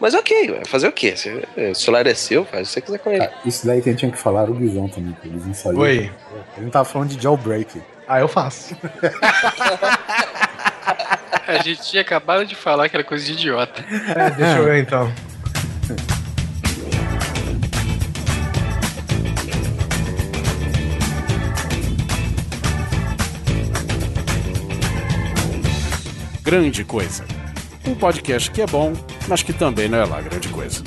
Mas ok, ué, fazer o quê? Se, o celular é seu, faz o que você quiser com ele. Ah, isso daí quem tinha que falar era o Guizão também, que o Guizão só Oi. Ele não tava falando de jailbreak. Ah, eu faço. A gente tinha acabado de falar aquela coisa de idiota. É, deixa eu ver então. Grande Coisa. Um podcast que é bom, mas que também não é lá grande coisa.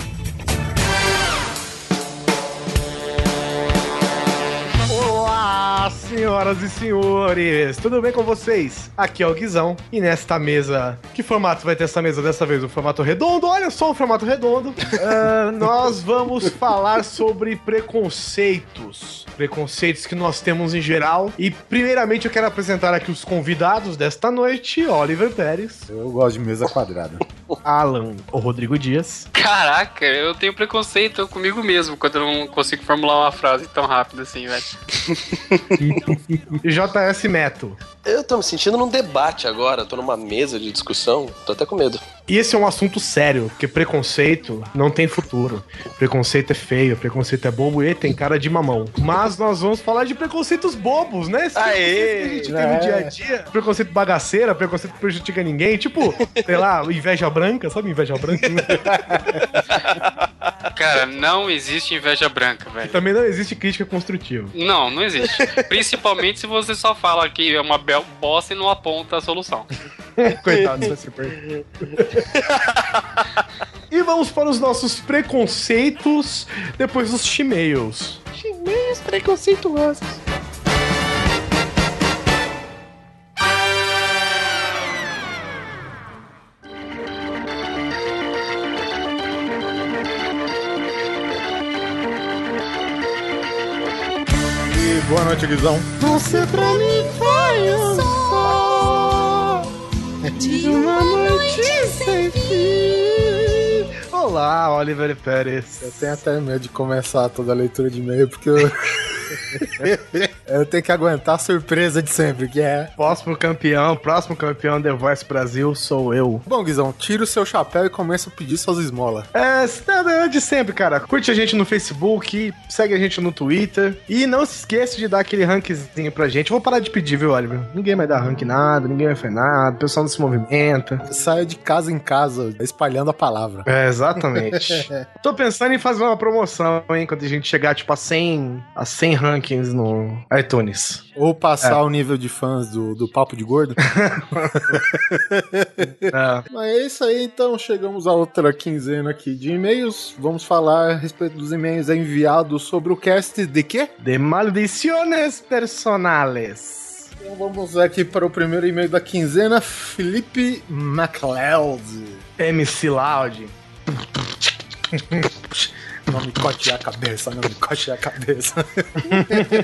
Senhoras e senhores! Tudo bem com vocês? Aqui é o Guizão e nesta mesa. Que formato vai ter essa mesa dessa vez? O formato redondo? Olha só o formato redondo. Ah, nós vamos falar sobre preconceitos. Preconceitos que nós temos em geral. E primeiramente eu quero apresentar aqui os convidados desta noite: Oliver Pérez, Eu gosto de mesa quadrada. Alan, o Rodrigo Dias. Caraca, eu tenho preconceito comigo mesmo quando eu não consigo formular uma frase tão rápido assim, velho. E JS Meto. Eu tô me sentindo num debate agora, tô numa mesa de discussão, tô até com medo. E esse é um assunto sério, porque preconceito não tem futuro. Preconceito é feio, preconceito é bobo e tem cara de mamão. Mas nós vamos falar de preconceitos bobos, né? Esse Aê! preconceito que a gente tem no dia a dia. Preconceito bagaceira, preconceito que prejudica ninguém. Tipo, sei lá, inveja branca, sabe inveja branca? Cara, não existe inveja branca, velho. Também não existe crítica construtiva. Não, não existe. Principalmente se você só fala que é uma bel bosta e não aponta a solução. Coitado, vai ser per- E vamos para os nossos preconceitos depois dos chimeils. Chimenhos preconceituosos. Boa noite, Guizão. Você pra mim foi um só de uma noite sem fim. Olá, Oliver Pérez. Eu tenho até medo de começar toda a leitura de e-mail, porque eu... eu tenho que aguentar a surpresa de sempre, que é... Próximo campeão, próximo campeão The Voice Brasil sou eu. Bom, Guizão, tira o seu chapéu e começa a pedir suas esmolas. É, é de sempre, cara. Curte a gente no Facebook, segue a gente no Twitter e não se esqueça de dar aquele rankzinho pra gente. Eu vou parar de pedir, viu, Oliver? Ninguém vai dar rank nada, ninguém vai fazer nada, o pessoal não se movimenta. Saia de casa em casa, espalhando a palavra. É, exatamente. Tô pensando em fazer uma promoção, hein, quando a gente chegar, tipo, a 100, a 100 rankings no iTunes. Ou passar o nível de fãs do, do Papo de Gordo. É. Mas é isso aí, então chegamos a outra quinzena aqui de e-mails. Vamos falar a respeito dos e-mails enviados sobre o cast de quê? De maldiciones personales. Então vamos aqui para o primeiro e-mail da quinzena, Felipe MacLeod. MC Loud. Não me cote a cabeça, não me cote a cabeça.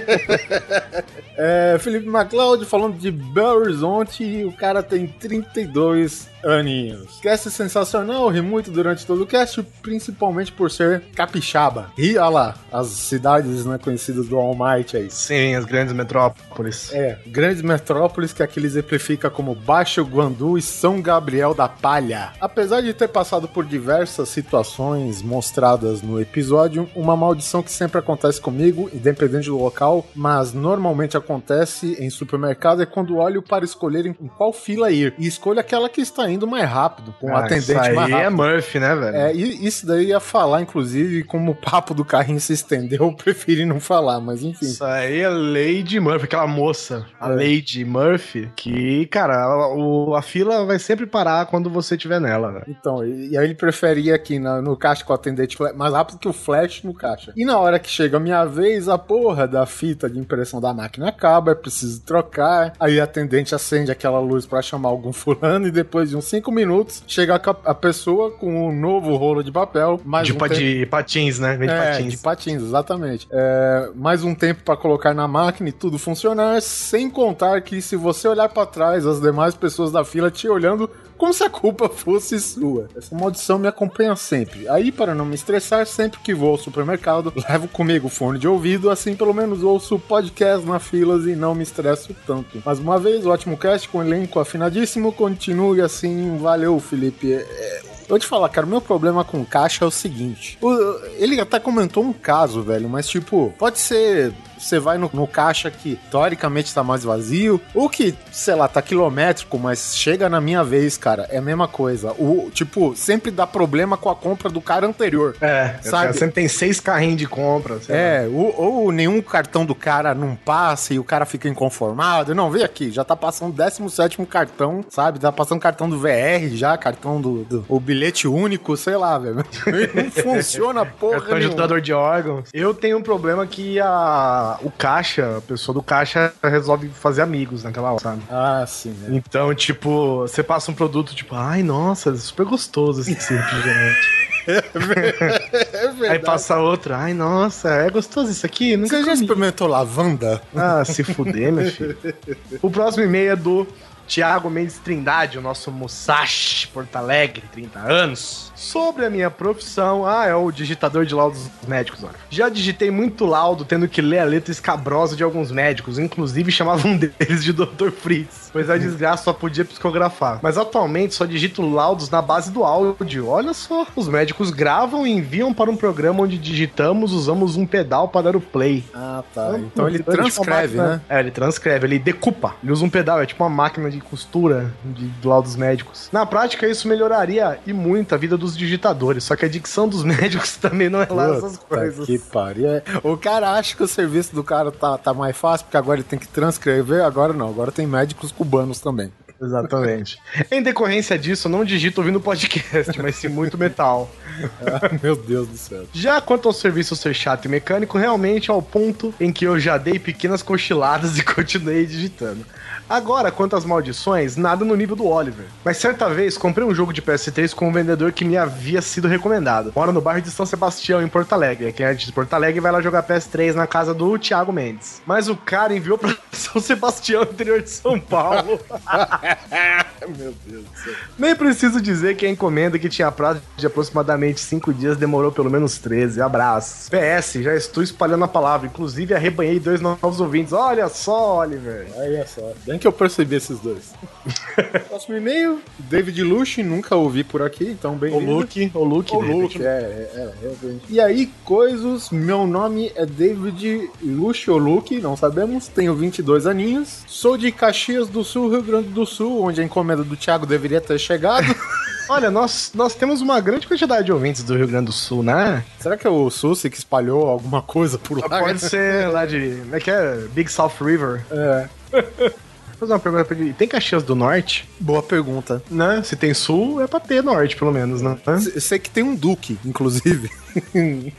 é, Felipe MacLeod falando de Belo Horizonte o cara tem 32 aninhos. Cast sensacional, ri muito durante todo o cast, principalmente por ser capixaba. E olha lá, as cidades né, conhecidas do Almighty aí. Sim, as grandes metrópoles. É, grandes metrópoles que aqui ele exemplifica como Baixo Guandu e São Gabriel da Palha. Apesar de ter passado por diversas situações mostradas no episódio, uma maldição que sempre acontece comigo, independente do local, mas normalmente acontece em supermercado, é quando olho para escolher em qual fila ir. E escolho aquela que está indo mais rápido, com o Ah, atendente isso aí mais rápido. é Murphy, né, velho? É, isso daí ia falar, inclusive, como o papo do carrinho se estendeu, eu preferi não falar, mas enfim. Isso aí é Lady Murphy, aquela moça, a É. Lady Murphy, que, cara, a, o- a fila vai sempre parar quando você estiver nela, velho. Então, e, e aí ele preferia aqui na- no caixa com o atendente mais rápido que o flash no caixa. E na hora que chega a minha vez, a porra da fita de impressão da máquina acaba, é preciso trocar. Aí o atendente acende aquela luz pra chamar algum fulano e depois de uns 5 minutos chega a, a pessoa com um novo rolo de papel, mais De, um pa- tempo- de patins, né? Vem de é, patins. de patins, exatamente. É, mais um tempo pra colocar na máquina e tudo funcionar, sem contar que se você olhar pra trás, as demais pessoas da fila te olhando como se a culpa fosse sua. Essa maldição me acompanha sempre. Aí, para não me estressar, sempre que vou ao supermercado, levo comigo fone de ouvido, assim pelo menos ouço podcast na filas e não me estresso tanto. Mais uma vez, ótimo cast com elenco afinadíssimo. Continue assim. Valeu, Felipe. É, Eu vou te falar, cara, o meu problema com caixa é o seguinte. o- ele até comentou um caso, velho, mas tipo, pode ser. Você vai no, no caixa que teoricamente tá mais vazio, ou que, sei lá, tá quilométrico, mas chega na minha vez, cara, é a mesma coisa. O, tipo, sempre dá problema com a compra do cara anterior. É, Sabe? Sempre tem seis carrinhos de compra. É, ou, ou nenhum cartão do cara não passa e o cara fica inconformado. Não, vem aqui, já tá passando o 17 cartão, sabe? Tá passando cartão do VR já, cartão do, do- o bilhete único, sei lá, velho. Não funciona porra Cartão de doador de órgãos. Eu tenho um problema que a, o caixa, a pessoa do caixa resolve fazer amigos naquela hora, sabe? Ah, sim. né? Então, tipo, você passa um produto, tipo, ai, nossa, super gostoso esse refrigerante. É Aí verdade. passa outro, ai, nossa, é gostoso isso aqui? Nunca Você já comi. experimentou lavanda? Ah, se fuder, meu filho. O próximo e-mail é do Tiago Mendes Trindade, o nosso Musashi Porto Alegre, 30 anos. Sobre a minha profissão, ah, é o digitador de laudos médicos, olha. Já digitei muito laudo, tendo que ler a letra escabrosa de alguns médicos, inclusive chamavam um deles de Dr. Fritz, pois a desgraça só podia psicografar. Mas atualmente só digito laudos na base do áudio. Olha só, os médicos gravam e enviam para um programa onde digitamos, usamos um pedal para dar o play. Ah, tá. Então ele tipo uma transcreve, máquina- né? É, ele transcreve, ele decupa. Ele usa um pedal, é tipo uma máquina de costura de, do laudos médicos. Na prática, isso melhoraria e muito a vida dos digitadores, só que a dicção dos médicos também não é lá essas Puta coisas. Que pariu. É, O cara acha que o serviço do cara tá, tá mais fácil, porque agora ele tem que transcrever. Agora não, agora tem médicos cubanos também. Exatamente. em decorrência disso, eu não digito ouvindo podcast, mas sim muito metal. Ah, Meu Deus do céu. Já quanto ao serviço ser chato e mecânico, realmente ao ponto em que eu já dei pequenas cochiladas e continuei digitando. Agora, quanto às maldições, nada no nível do Oliver. Mas certa vez comprei um jogo de PS3 com um vendedor que me havia sido recomendado. Mora no bairro de São Sebastião, em Porto Alegre. Quem é de Porto Alegre vai lá jogar PS3 na casa do Thiago Mendes. Mas o cara enviou pra São Sebastião, interior de São Paulo. Meu Deus do céu. Nem preciso dizer que a encomenda que tinha prazo de aproximadamente 5 dias demorou pelo menos 13. Abraços. PS, já estou espalhando a palavra. Inclusive, arrebanhei dois novos ouvintes. Olha só, Oliver. Olha só. Bem que eu percebi esses dois. Próximo e-mail, David Lush, nunca ouvi por aqui, então bem O Luke, o Luke. O. Luke, é, é, é. E aí, coisas, meu nome é David Lush ou Luke, não sabemos, tenho 22 aninhos, sou de Caxias do Sul, Rio Grande do Sul, onde a encomenda do Thiago deveria ter chegado. Olha, nós, nós temos uma grande quantidade de ouvintes do Rio Grande do Sul, né? Será que é o Susi que espalhou alguma coisa por lá? Pode ser lá de. Como é que é? Big South River. É, fazer uma pergunta pra ele. Tem Caxias do Norte? boa pergunta. Né? Se tem sul, é pra ter norte, pelo menos, né? Eu sei que tem um Duque, inclusive.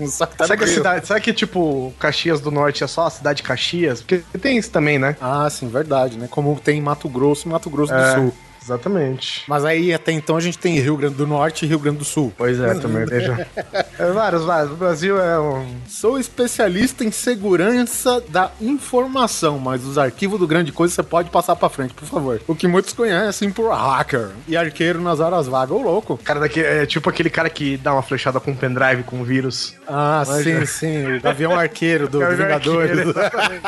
Só que tá Será que, cidade, será que, tipo, Caxias do Norte é só a cidade de Caxias? Porque tem isso também, né? Ah, sim, verdade, né? Como tem em Mato Grosso e Mato Grosso É. do Sul. Exatamente. Mas aí até então a gente tem Rio Grande do Norte e Rio Grande do Sul. Pois é, também, veja. É, vários, vários. O Brasil é um. Sou especialista em segurança da informação, mas os arquivos do Grande Coisa você pode passar pra frente, por favor. O que muitos conhecem por hacker e arqueiro nas horas vagas. Ô, louco. Cara daqui, é tipo aquele cara que dá uma flechada com um pendrive com vírus. Ah, Mas sim, é. sim. O Gavião Arqueiro do Gavião Vingadores. Arqueiro, exatamente.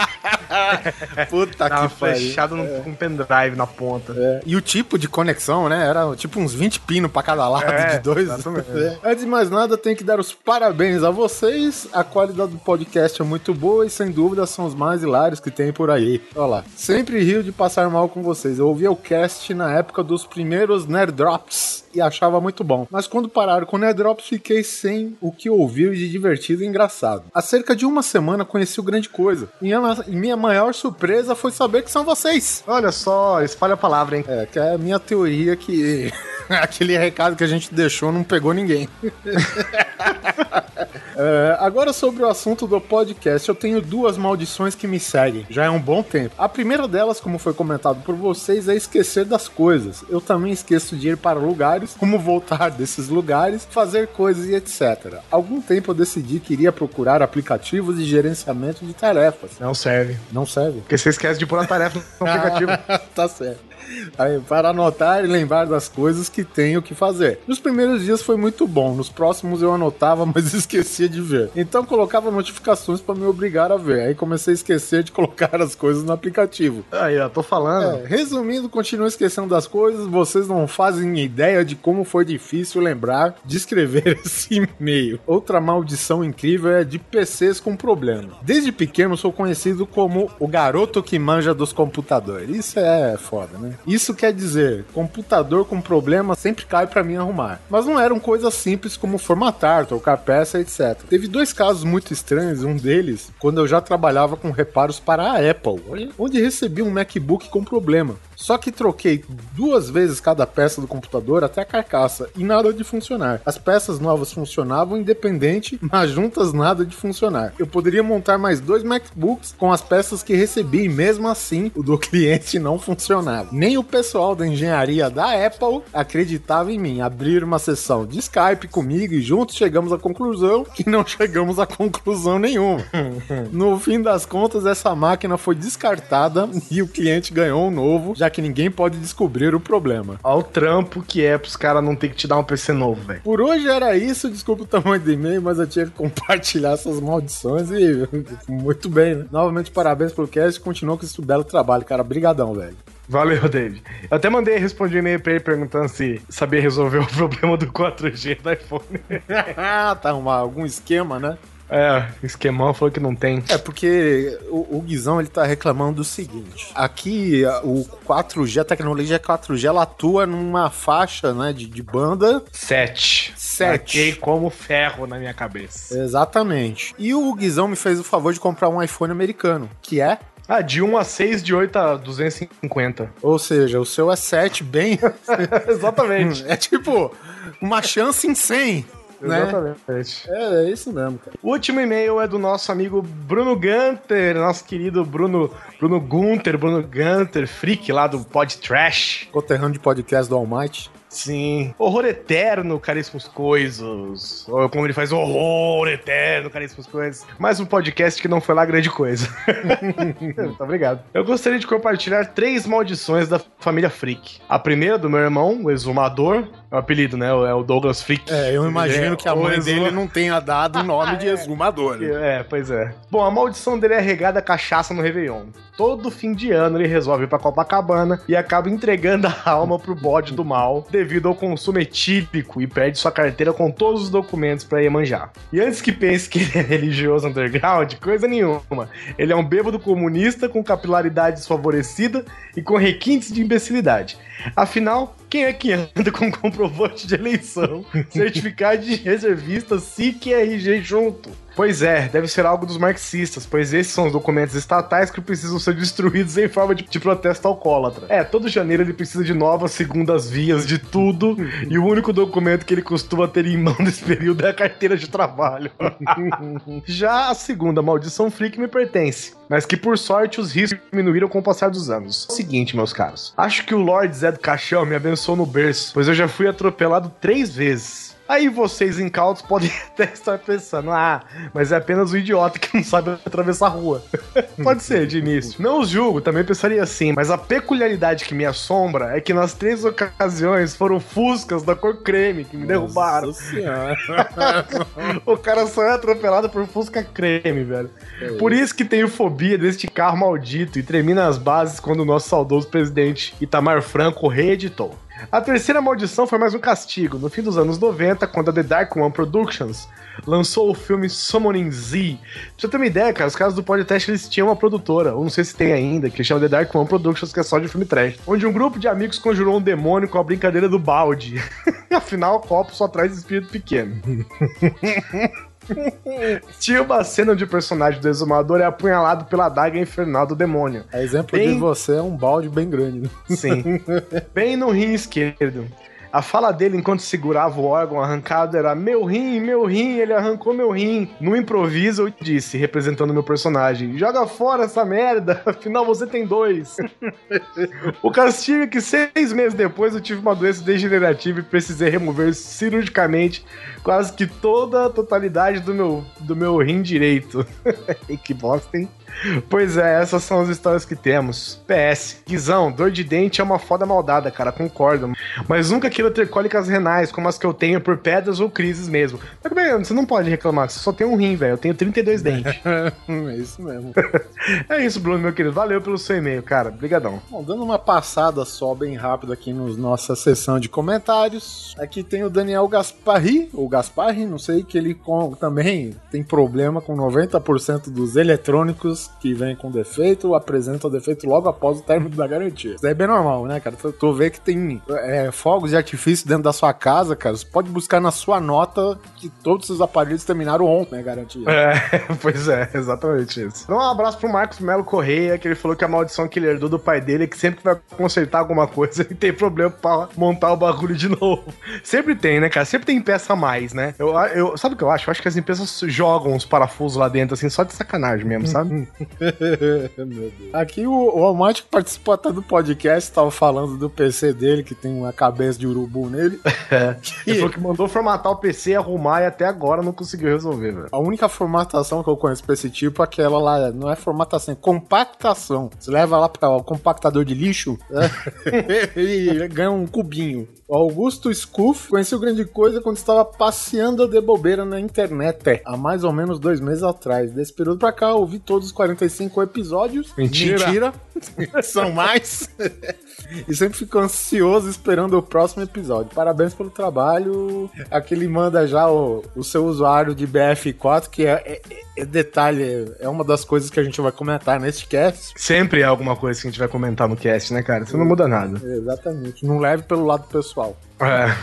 Puta Dá uma que pariu. flechada num- com um pendrive na ponta. É. E o tipo de conexão, né? Era tipo uns 20 pinos pra cada lado É, de dois. É. Antes de mais nada, tenho que dar os parabéns a vocês. A qualidade do podcast é muito boa e sem dúvida são os mais hilários que tem por aí. Olha lá. Sempre rio de passar mal com vocês. Eu ouvia o cast na época dos primeiros Nerd Drops e achava muito bom. Mas quando pararam com o Nerd Drops, fiquei sem o que ouvir de divertido e engraçado. Há cerca de uma semana conheci o Grande Coisa. E minha- e minha maior surpresa foi saber que são vocês. Olha só, espalha a palavra, hein? É, que é a minha teoria que aquele recado que a gente deixou não pegou ninguém. É, agora sobre o assunto do podcast, eu tenho duas maldições que me seguem, já é um bom tempo. A primeira delas, como foi comentado por vocês, é esquecer das coisas. Eu também esqueço de ir para lugares, como voltar desses lugares, fazer coisas e etc. Algum tempo eu decidi que iria procurar aplicativos de gerenciamento de tarefas. Não serve. Não serve. Porque você esquece de pôr a tarefa no aplicativo. tá certo. Aí, para anotar e lembrar das coisas que tenho que fazer. Nos primeiros dias foi muito bom, nos próximos eu anotava, mas esquecia de ver. Então colocava notificações para me obrigar a ver. Aí comecei a esquecer de colocar as coisas no aplicativo. Aí, ó, tô falando. É, resumindo, continuo esquecendo das coisas, vocês não fazem ideia de como foi difícil lembrar de escrever esse e-mail. Outra maldição incrível é de PCs com problema. Desde pequeno sou conhecido como o garoto que manja dos computadores. Isso é foda, né? Isso quer dizer, computador com problema sempre cai para mim arrumar. Mas não eram coisas simples como formatar, trocar peça, etc. Teve dois casos muito estranhos, um deles quando eu já trabalhava com reparos para a Apple, onde recebi um MacBook com problema. Só que troquei duas vezes cada peça do computador até a carcaça e nada de funcionar. As peças novas funcionavam independente, mas juntas nada de funcionar. Eu poderia montar mais dois MacBooks com as peças que recebi e mesmo assim o do cliente não funcionava. Nem o pessoal da engenharia da Apple acreditava em mim. Abrir uma sessão de Skype comigo e juntos chegamos à conclusão que não chegamos a conclusão nenhuma. no fim das contas, essa máquina foi descartada e o cliente ganhou um novo, já que ninguém pode descobrir o problema. Olha o trampo que é pros caras não ter que te dar um PC novo, velho. Por hoje era isso, desculpa o tamanho do e-mail, mas eu tinha que compartilhar essas maldições e muito bem, né? Novamente, parabéns pelo cast, continua com esse belo trabalho, cara. Brigadão, velho. Valeu, David. Eu até mandei responder um e-mail pra ele perguntando se sabia resolver o problema do 4G do iPhone. tá uma, algum esquema, né? É, esquemão falou que não tem. É, porque o, o Guizão ele tá reclamando do seguinte: aqui o 4G, a tecnologia 4G, ela atua numa faixa né, de, de banda 7. 7. Marquei como ferro na minha cabeça. Exatamente. E o Guizão me fez o favor de comprar um iPhone americano, que é Ah, de 1 a 6, de 8 a 250. Ou seja, o seu é 7 bem. Exatamente. é tipo uma chance em 100. Né? Exatamente. É, é isso mesmo, cara. O último e-mail é do nosso amigo Bruno Gunter, nosso querido Bruno, Bruno Gunter, Bruno Gunter, freak lá do Pod Trash. Conterrâneo de podcast do Almighty. Sim. Horror eterno, caríssimos coisas. Ou como ele faz, horror eterno, caríssimos coisas. Mais um podcast que não foi lá grande coisa. Muito obrigado. Eu gostaria de compartilhar três maldições da família Freak. A primeira do meu irmão, o exumador. É o apelido, né? É o Douglas Freak. É, eu imagino é que a mãe dele não tenha dado o nome de exumador. né? É, pois é. Bom, a maldição dele é regada a cachaça no Réveillon. Todo fim de ano ele resolve ir pra Copacabana e acaba entregando a alma pro bode do mal devido ao consumo etílico e perde sua carteira com todos os documentos pra Iemanjá. E antes que pense que ele é religioso underground, coisa nenhuma. Ele é um bêbado comunista com capilaridade desfavorecida e com requintes de imbecilidade. Afinal, quem é que anda com comprovante de eleição, certificado de reservista, SIC e RG junto? Pois é, deve ser algo dos marxistas, pois esses são os documentos estatais que precisam ser destruídos em forma de, de protesto alcoólatra. É, todo janeiro ele precisa de novas segundas vias de tudo, e o único documento que ele costuma ter em mão nesse período é a carteira de trabalho. Já a segunda maldição freak me pertence, mas que por sorte os riscos diminuíram com o passar dos anos. É o seguinte, meus caros, acho que o Lord Zé do Caixão me abençoou no berço, pois eu já fui atropelado três vezes. Aí vocês incautos podem até estar pensando, ah, mas é apenas um idiota que não sabe atravessar a rua. Pode ser, de início. Não os julgo, também pensaria assim, mas a peculiaridade que me assombra é que nas três ocasiões foram fuscas da cor creme que me derrubaram. O cara só é atropelado por Fusca creme, velho. Por isso que tenho fobia deste carro maldito e tremi nas bases quando o nosso saudoso presidente Itamar Franco reeditou. A terceira maldição foi mais um castigo. No fim dos anos 90, quando a The Dark One Productions lançou o filme Summoning Z. Pra você ter uma ideia, cara, os caras do podcast eles tinham uma produtora, ou não sei se tem ainda, que chama The Dark One Productions, que é só de filme trash. Onde um grupo de amigos conjurou um demônio com a brincadeira do balde. Afinal, o copo só traz espírito pequeno. Tinha uma cena onde o personagem do exumador é apunhalado pela adaga infernal do demônio. A exemplo Bem- de você é um balde bem grande. Né? Sim. Bem no rim esquerdo. A fala dele enquanto segurava o órgão arrancado era meu rim, meu rim, ele arrancou meu rim. No improviso eu disse, representando meu personagem, joga fora essa merda, afinal você tem dois. o castigo é que seis meses depois eu tive uma doença degenerativa e precisei remover cirurgicamente quase que toda a totalidade do meu, do meu rim direito. que bosta, hein? Pois é, essas são as histórias que temos. PS, Guizão, dor de dente é uma foda maldada, cara, concordo. Mas nunca quero ter cólicas renais, como as que eu tenho por pedras ou crises mesmo. Mas bem, você não pode reclamar, você só tem um rim, velho. Eu tenho 32 dentes. é isso mesmo. é isso, Bruno, meu querido. Valeu pelo seu e-mail, cara. Obrigadão. Bom, dando uma passada só bem rápido aqui na no nossa sessão de comentários. Aqui tem o Daniel Gasparri, ou Gasparri, não sei, que ele com, também tem problema com 90% dos eletrônicos que vêm com defeito, apresentam defeito logo após o término da garantia. Isso é bem normal, né, cara? Tu, tu vê que tem é, fogos de artifício dentro da sua casa, cara. Você pode buscar na sua nota que todos os aparelhos terminaram ontem, né, garantia. É, pois é, exatamente isso. Então, um abraço pro Marcos Melo Correia, que ele falou que a maldição que ele herdou do pai dele é que sempre vai consertar alguma coisa, ele tem problema pra montar o bagulho de novo. Sempre tem, né, cara? Sempre tem peça a mais, né? Eu, eu, sabe o que eu acho? Eu acho que as empresas jogam os parafusos lá dentro, assim, só de sacanagem mesmo, sabe? Aqui o, o Almighty participou até do podcast, tava falando do PC dele, que tem uma cabeça de urubu nele. É. Ele falou que mandou formatar o PC, arrumar e até agora não conseguiu resolver, velho. A única formatação que eu conheço pra esse tipo é aquela lá, não é formatação, é compactação. Você leva lá para o compactador de lixo, ele ganha um cubinho. O Augusto Scuff conheceu grande coisa quando estava passeando de bobeira na internet há mais ou menos dois meses atrás. Desse período pra cá, ouvi todos os 45 episódios. Mentira! Mentira. São mais. e sempre fico ansioso esperando o próximo episódio. Parabéns pelo trabalho. Aqui ele manda já o, o seu usuário de BF4, que é, é, é, detalhe, é uma das coisas que a gente vai comentar neste cast. Sempre é alguma coisa que a gente vai comentar no cast, né, cara? Isso não muda nada. Exatamente. Não leve pelo lado pessoal. É.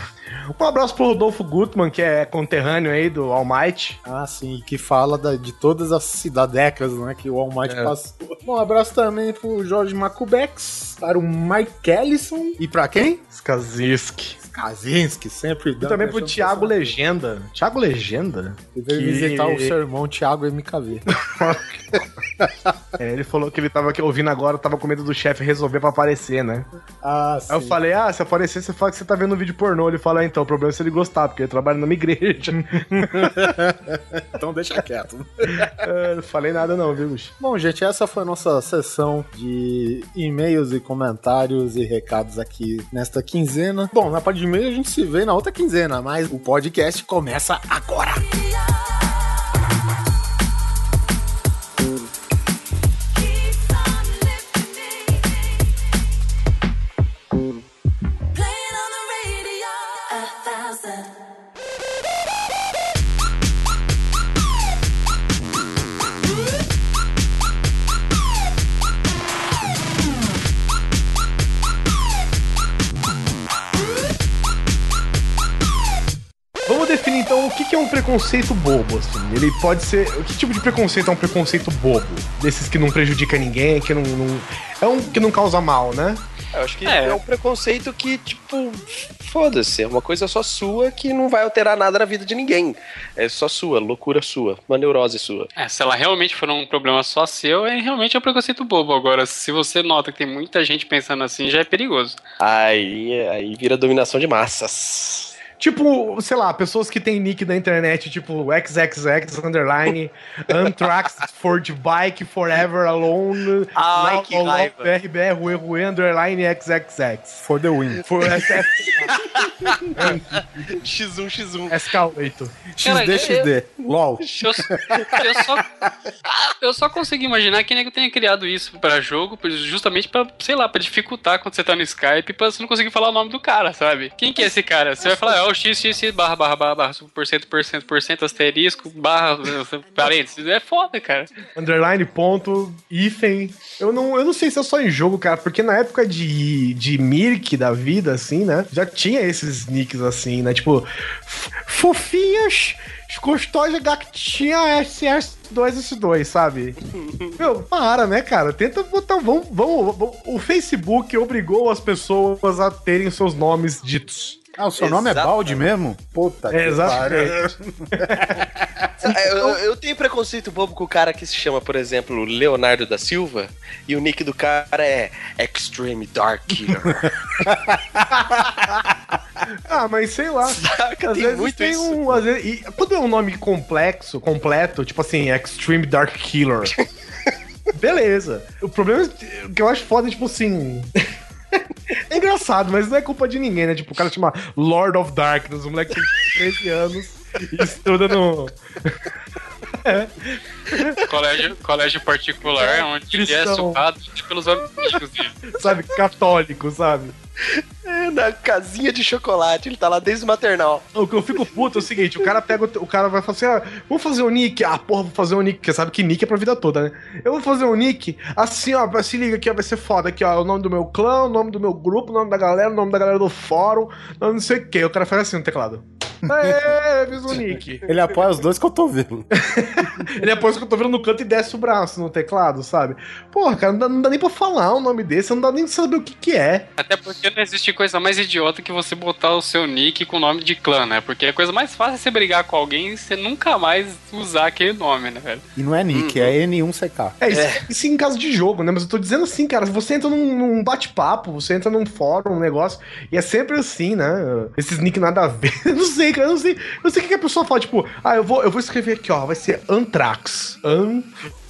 Um abraço pro Rodolfo Gutmann, que é conterrâneo aí do All Might. Ah, sim, que fala da, de todas as cidadecas, né, que o All Might é. passou. Um abraço também pro Jorge Macubex, para o Mike Ellison e para quem? Skazinski. Kazinski, sempre dando. E também pro Thiago Legenda. Thiago Legenda? Ele veio que... visitar o seu irmão Thiago MKV. é, ele falou que ele tava aqui ouvindo agora, tava com medo do chefe resolver pra aparecer, né? Ah, sim. Aí eu falei, ah, se aparecer, você fala que você tá vendo um vídeo pornô. Ele fala, ah, então, o problema é se ele gostar, porque ele trabalha numa igreja. então deixa quieto. é, não falei nada não, viu, Luxo? Bom, gente, essa foi a nossa sessão de e-mails e comentários e recados aqui nesta quinzena. Bom, na parte de e-mail a gente se vê na outra quinzena, mas o podcast começa agora. Que é um preconceito bobo, assim? Ele pode ser. Que tipo de preconceito é um preconceito bobo? Desses que não prejudica ninguém, que não. não... É um que não causa mal, né? Eu acho que é. é um preconceito que, tipo, foda-se, é uma coisa só sua que não vai alterar nada na vida de ninguém. É só sua, loucura sua, uma neurose sua. É, se ela realmente for um problema só seu, é realmente um preconceito bobo. Agora, se você nota que tem muita gente pensando assim, já é perigoso. Aí, aí vira dominação de massas. Tipo, sei lá, pessoas que tem nick na internet, tipo XXX underline Anthrax for the bike forever alone. Ai, que raiva. RBR Rue Rue underline XXX. For the win. For X1 X1. SK8. XD XD. LOL. Eu, eu, só, eu só consigo imaginar que nego tenha criado isso pra jogo, justamente pra, sei lá, pra dificultar quando você tá no Skype, pra você não conseguir falar o nome do cara, sabe? Quem que é esse cara? Você vai falar, é o x, x, x, barra, barra, barra, barra, por cento, por cento, por cento, asterisco, barra, parênteses. É foda, cara. Underline, ponto, hífen. Eu não, eu não sei se é só em jogo, cara, porque na época de, de Mirk da vida, assim, né? Já tinha esses nicks assim, né? Tipo, fofinhas custódia gatinha SS2 S2, sabe? Meu, para, né, cara? Tenta botar. Vamos, vamos, O Facebook obrigou as pessoas a terem seus nomes ditos. Ah, o seu Exatamente. nome é Balde mesmo? Puta é, Exatamente. eu, eu, tenho preconceito bobo com o cara que se chama, por exemplo, Leonardo da Silva e o nick do cara é Extreme Dark Killer. ah, mas sei lá. Saca, às tem vezes tem isso. um. Às vezes, e, quando é um nome complexo, completo, tipo assim, Extreme Dark Killer. beleza. O problema é que eu acho foda, tipo assim. É engraçado, mas não é culpa de ninguém, né? Tipo, o cara chama Lord of Darkness, o moleque tem 13 anos e estuda no. Colégio, colégio particular, onde ele é Cristão. sucado pelos amigos dele. sabe, católico, sabe? É, na casinha de chocolate, ele tá lá desde o maternal. O que eu fico puto é o seguinte: o cara pega. O, o cara vai falar assim: ah, vamos fazer um nick. Ah, porra, vou fazer um nick, porque sabe que nick é pra vida toda, né? Eu vou fazer um nick assim, ó, se liga aqui, ó, vai ser foda aqui, ó. O nome do meu clã, o nome do meu grupo, o nome da galera, o nome da galera do fórum, o nome não sei o quê. O cara faz assim no teclado. Aê, fiz um nick. Ele apoia os dois cotovelos. Ele apoia que eu tô vendo no canto e desce o braço no teclado, sabe? Porra, cara, não dá, não dá nem pra falar o nome desse, não dá nem pra saber o que que é. Até porque não existe coisa mais idiota que você botar o seu nick com o nome de clã, né? Porque a coisa mais fácil é você brigar com alguém e você nunca mais usar aquele nome, né, velho? E não é Nick, é N1CK. É isso, isso em caso de jogo, né? Mas eu tô dizendo assim, cara, você entra num, num bate-papo, você entra num fórum, um negócio, e é sempre assim, né? Esses nick nada a ver. Eu não sei, cara, eu não sei. Eu não sei o que que a pessoa fala, tipo, ah, eu vou, eu vou escrever aqui, ó, vai ser Antrax.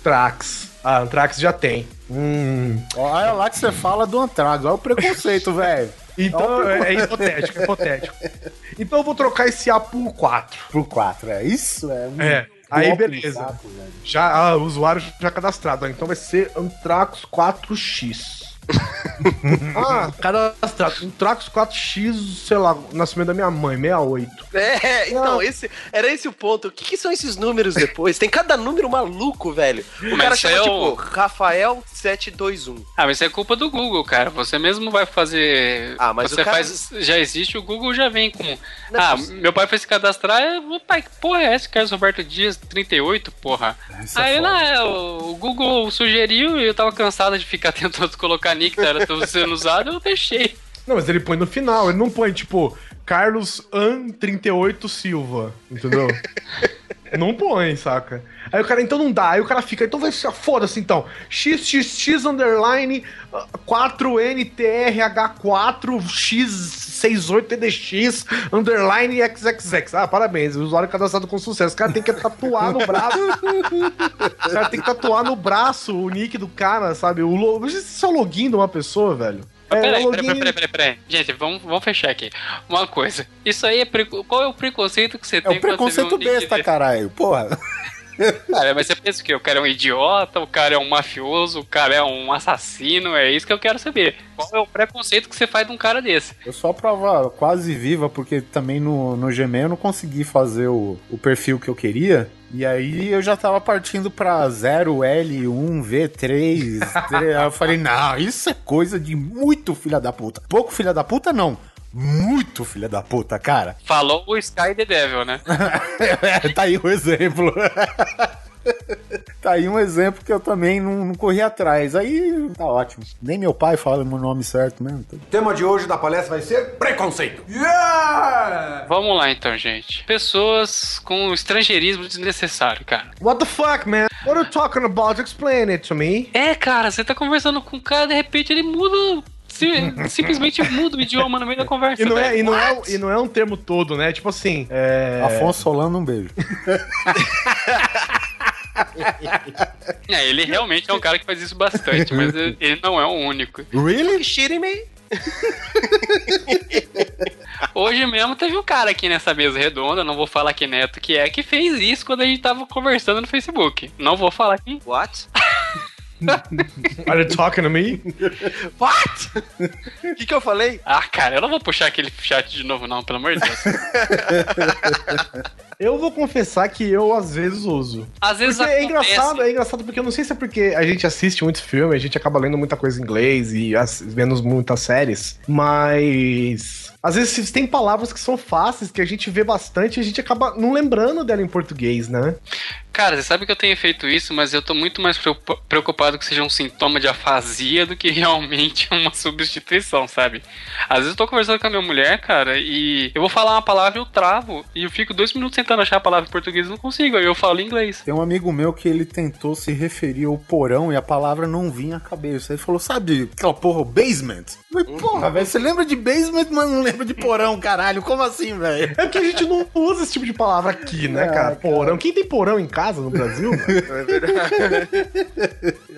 Antrax. Ah, Antrax já tem. Hum. Olha lá que você fala do Antrax, olha o preconceito, velho. Então, é, é hipotético, é hipotético. Então eu vou trocar esse A por 4. Pro 4, é isso? É, um É, aí beleza. saco. Já, ah, o usuário já cadastrado. Então vai ser Antrax 4X. ah, cadastrado. Antrax 4X, sei lá, nascimento da minha mãe, 68. É, então, Não. esse, era esse o ponto. O que, que são esses números depois? Tem cada número maluco, velho. O Mas cara isso chama, é tipo, o- Rafael 721. Ah, mas isso é culpa do Google, cara. Você mesmo vai fazer. Ah, mas você o cara- faz. Já existe, o Google já vem com. Não ah, possível. meu pai foi se cadastrar. eu- pai, que porra é essa? Carlos Roberto Dias, 38, porra. Essa é Aí lá, é, o Google sugeriu e eu tava cansado de ficar tentando colocar que era tudo sendo usado, eu deixei. Não, mas ele põe no final, ele não põe, tipo, Carlos An 38 Silva, entendeu? não põe, saca? Aí o cara, então não dá, aí o cara fica, então vai ser, foda-se então, xxx underline ah, 4NTRH4 X68TDX underline XXX. Ah, parabéns, o usuário cadastrado com sucesso. O cara tem que tatuar no braço. o cara tem que tatuar no braço o nick do cara, sabe? O lo... Isso é o login de uma pessoa, velho. Mas É, peraí, peraí, peraí, peraí, peraí. Gente, vamos, vamos fechar aqui. Uma coisa. Isso aí é. preco- Qual é o preconceito que você É tem o preconceito um besta, desse? caralho. Porra. Cara, mas você pensa o quê? O cara é um idiota, o cara é um mafioso, o cara é um assassino, é isso que eu quero saber. Qual é o preconceito que você faz de um cara desse? Eu a prova quase viva, porque também no, no Gmail eu não consegui fazer o, o perfil que eu queria. E aí eu já tava partindo pra 0L1, V3. Aí eu falei, não, isso é coisa de muito filha da puta. Pouco filha da puta, não. Muito filha da puta, cara. Falou o Sky the Devil, né? tá aí um exemplo. tá aí um exemplo que eu também não, não corri atrás. Aí tá ótimo. Nem meu pai fala o meu nome certo mesmo. O tema de hoje da palestra vai ser preconceito. Vamos lá então, gente. Pessoas com estrangeirismo desnecessário, cara. What the fuck, man? What are you talking about? Explain it to me. É, cara, você tá conversando com o cara, de repente ele muda. sim- simplesmente muda o idioma no meio da conversa. E não, é, e, não é, e não é um termo todo, né? Tipo assim, é... Afonso Solano, um beijo. É, ele realmente é um cara que faz isso bastante, mas ele não é o único. Really? Shitting me? Hoje mesmo teve um cara aqui nessa mesa redonda, não vou falar que neto que é, que fez isso quando a gente tava conversando no Facebook. Não vou falar quem. What? Are you talking to me? What? O que, que eu falei? Ah, cara, eu não vou puxar aquele chat de novo, não, pelo amor de Deus. Eu vou confessar que eu às vezes uso. Às vezes Porque é engraçado, é engraçado porque eu não sei se é porque a gente assiste muito filme, a gente acaba lendo muita coisa em inglês e vendo muitas séries, mas às vezes tem palavras que são fáceis, que a gente vê bastante e a gente acaba não lembrando dela em português, né? Cara, você sabe que eu tenho feito isso, mas eu tô muito mais preocupa- preocupado que seja um sintoma de afasia do que realmente uma substituição, sabe? Às vezes eu tô conversando com a minha mulher, cara, e eu vou falar uma palavra e eu travo. E eu fico dois minutos tentando achar a palavra em português e não consigo. Aí eu falo em inglês. Tem um amigo meu que ele tentou se referir ao porão e a palavra não vinha à cabeça. Ele falou, sabe aquela porra, o basement? Eu falei, porra, velho, você lembra de basement, mas não lembra de porão, caralho. Como assim, velho? É porque a gente não usa esse tipo de palavra aqui, né, É, cara? cara. Porão. Quem tem porão em casa no Brasil? mano? É verdade.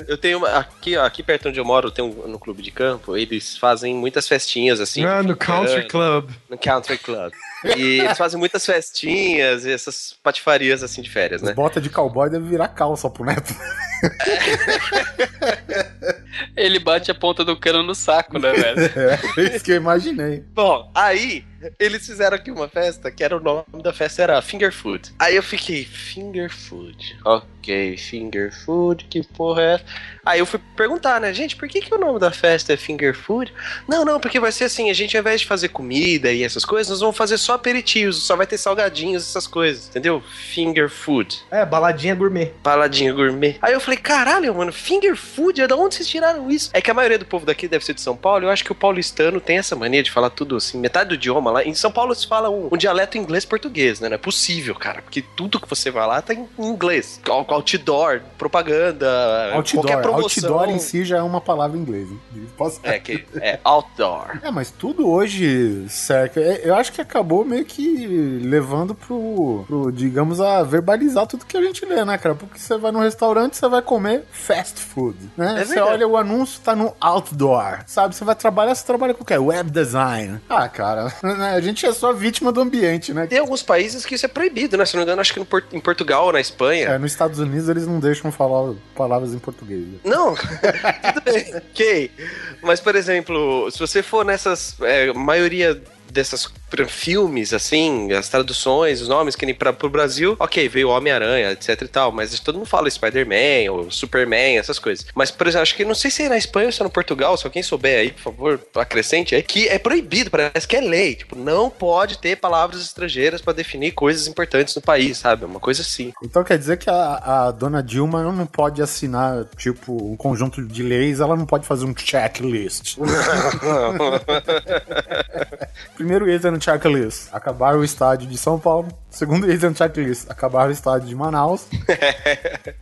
Eu tenho uma. Aqui, ó, aqui perto onde eu moro, tem um no clube de campo, eles fazem muitas festinhas assim. ah, no Country É, Club. No Country Club. E eles fazem muitas festinhas e essas patifarias assim de férias, né? Bota de cowboy deve virar calça pro neto. Ele bate a ponta do cano no saco, né, velho? É isso que eu imaginei. Bom, aí eles fizeram aqui uma festa que era o nome da festa era Finger Food. Aí eu fiquei, Finger Food. Ok, Finger Food, que porra é essa? Aí eu fui perguntar, né, gente, por que, que o nome da festa é Finger Food? Não, não, porque vai ser assim, a gente ao invés de fazer comida e essas coisas, nós vamos fazer só aperitivos, só vai ter salgadinhos, essas coisas, entendeu? Finger Food. É, baladinha gourmet. Paladinho gourmet. Aí eu falei, caralho, mano, finger food? É da onde vocês tiraram isso? É que a maioria do povo daqui deve ser de São Paulo. Eu acho que o paulistano tem essa mania de falar tudo assim, metade do idioma lá. Em São Paulo se fala um, um dialeto inglês-português, né? Não é possível, cara. Porque tudo que você vai lá tá em inglês. Out- Outdoor, propaganda, Outdoor. qualquer promoção. Outdoor em si já é uma palavra em inglês. Posso... É, que é outdoor. É, mas tudo hoje cerca. é, Eu acho que acabou meio que levando pro, pro, digamos, a verbalizar tudo que a gente lê, né, cara? Porque você vai no restaurante, você vai comer fast food, né? É você olha o anúncio, tá no outdoor, sabe? Você vai trabalhar, você trabalha com o quê? Web design. Ah, cara, né, a gente é só vítima do ambiente, né? Tem alguns países que isso é proibido, né? Se não me engano, acho que no em Portugal, na Espanha. É, nos Estados Unidos eles não deixam falar palavras em português. né? Não, tudo bem, ok. Mas, por exemplo, se você for nessas. É, maioria dessas filmes, assim, as traduções, os nomes que nem para pro Brasil, ok, veio Homem-Aranha, etc e tal, mas todo mundo fala Spider-Man ou Superman, essas coisas. Mas, por exemplo, acho que não sei se é na Espanha ou se é no Portugal, se alguém souber aí, por favor, acrescente aí, que é proibido, parece que é lei. Tipo, não pode ter palavras estrangeiras para definir coisas importantes no país, sabe? Uma coisa assim. Então quer dizer que a, a dona Dilma não pode assinar, tipo, um conjunto de leis, ela não pode fazer um checklist. Primeiro item no checklist, acabar o estádio de São Paulo. Segundo item no checklist, acabar o estádio de Manaus.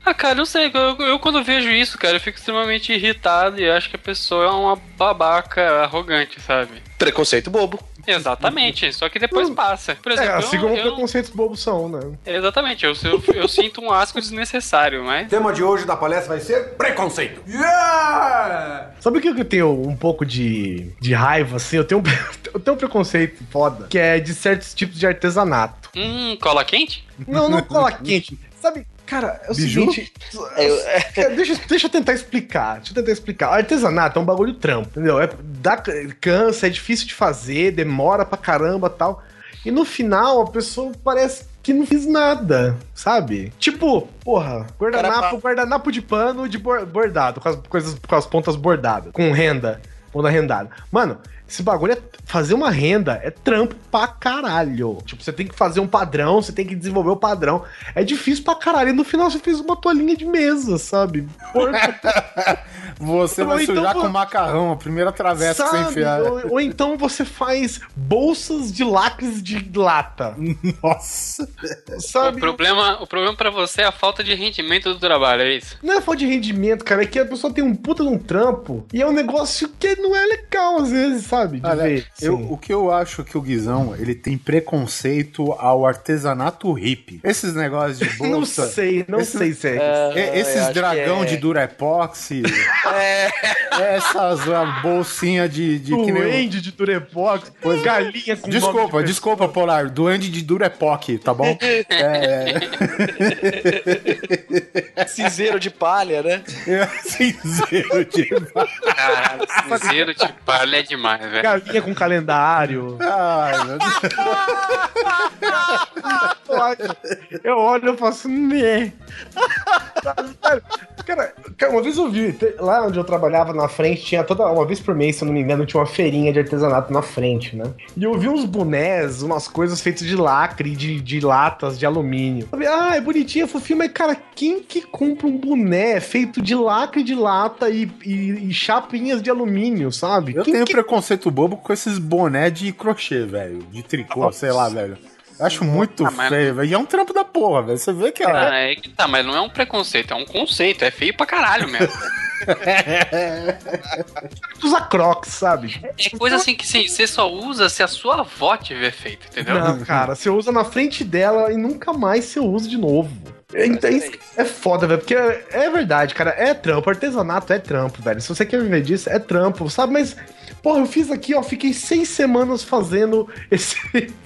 Ah, cara, eu sei, eu, eu quando vejo isso, cara, eu fico extremamente irritado e acho que a pessoa é uma babaca arrogante, sabe? Preconceito bobo. Exatamente, só que depois passa. Por É, exemplo, assim eu, como eu- preconceitos bobos são, né? Exatamente, eu, eu, eu sinto um asco desnecessário, mas. O tema de hoje da palestra vai ser preconceito. Sabe o que eu tenho um pouco de, de raiva, assim? Eu tenho, um, eu tenho um preconceito foda, que é de certos tipos de artesanato. Hum, cola quente? Não, não cola quente. Sabe, cara, é o Biju? seguinte. Cara, deixa, deixa eu tentar explicar. Deixa eu tentar explicar. Artesanato é um bagulho trampo, entendeu? É, dá, cansa, é difícil de fazer, demora pra caramba tal. E no final a pessoa parece que não fez nada, sabe? Tipo, porra, guardanapo, guardanapo de pano de bor- bordado, com as coisas com as pontas bordadas, com renda, ponta rendada. Mano, esse bagulho é fazer uma renda é trampo pra caralho. Tipo, você tem que fazer um padrão, você tem que desenvolver o padrão. É difícil pra caralho. E no final você fez uma toalhinha de mesa, sabe? Porco, Você vai então sujar com macarrão, a primeira travessa que você sabe? enfiar. Ou, ou então você faz bolsas de lacres de lata. Nossa. O Sabe? problema, o problema pra você é a falta de rendimento do trabalho, é isso? Não é falta de rendimento, cara, é que a pessoa tem um puta de um trampo e é um negócio que não é legal às vezes, sabe? De Olha, ver. eu, assim. o que eu acho que o Guizão, ele tem preconceito ao artesanato hippie. Esses negócios de bolsa... Não sei, não Esse- sei se é. E- Esses dragão é. de Durepoxy, É. essas bolsinha de, de Duende de Durepox, galinha com Desculpa, de desculpa, Polar. Duende de Durepoc, tá bom? É, Cinzeiro de palha, né? é cinzeiro de. Caralho, cinzeiro de palha é demais, velho. Galinha com calendário. Ai, meu Deus. Eu olho e eu faço, né? Cara, cara, uma vez eu vi, lá onde eu trabalhava na frente, tinha toda, uma vez por mês, se eu não me engano, tinha uma feirinha de artesanato na frente, né? E eu vi uns bonés, umas coisas feitas de lacre, de, de latas, de alumínio. Eu vi, ah, é bonitinho, é fofinho, mas cara, quem que compra um boné feito de lacre de lata e, e, e chapinhas de alumínio, sabe? Eu Quem tenho que preconceito bobo com esses boné de crochê, velho. De tricô, sei lá, velho. Eu acho muito Ah, feio, velho. E é um trampo da porra, velho. Você vê que é. Ah, é que tá, mas não é um preconceito, é um conceito, é feio pra caralho mesmo. usa crocs, sabe? É coisa assim que sim, você só usa se a sua avó tiver feito, entendeu? Não, cara, você usa na frente dela e nunca mais você usa de novo. Então, isso é foda, velho, porque é, é verdade, cara, é trampo, artesanato é trampo, velho. Se você quer viver disso, é trampo, sabe? Mas, porra, eu fiz aqui, ó, fiquei seis semanas fazendo esse.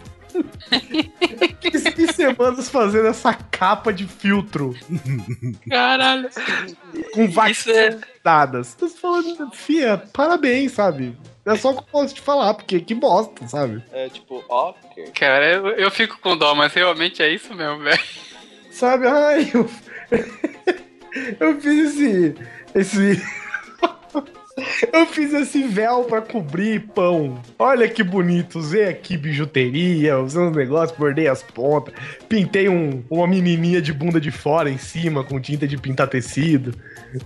Fiquei seis semanas fazendo essa capa de filtro Caralho. com várias Isso é- dadas. Tô falando, fia, parabéns, sabe? É só o que eu posso te falar, porque que bosta, sabe? É tipo, ok. Cara, eu, eu fico com dó, mas realmente é isso mesmo, velho. Sabe? Ai, eu. eu fiz esse. Esse. Eu fiz esse véu pra cobrir pão. Olha que bonito. Usei aqui bijuteria, usei uns negócios, bordei as pontas. Pintei um, uma menininha de bunda de fora em cima com tinta de pintar tecido.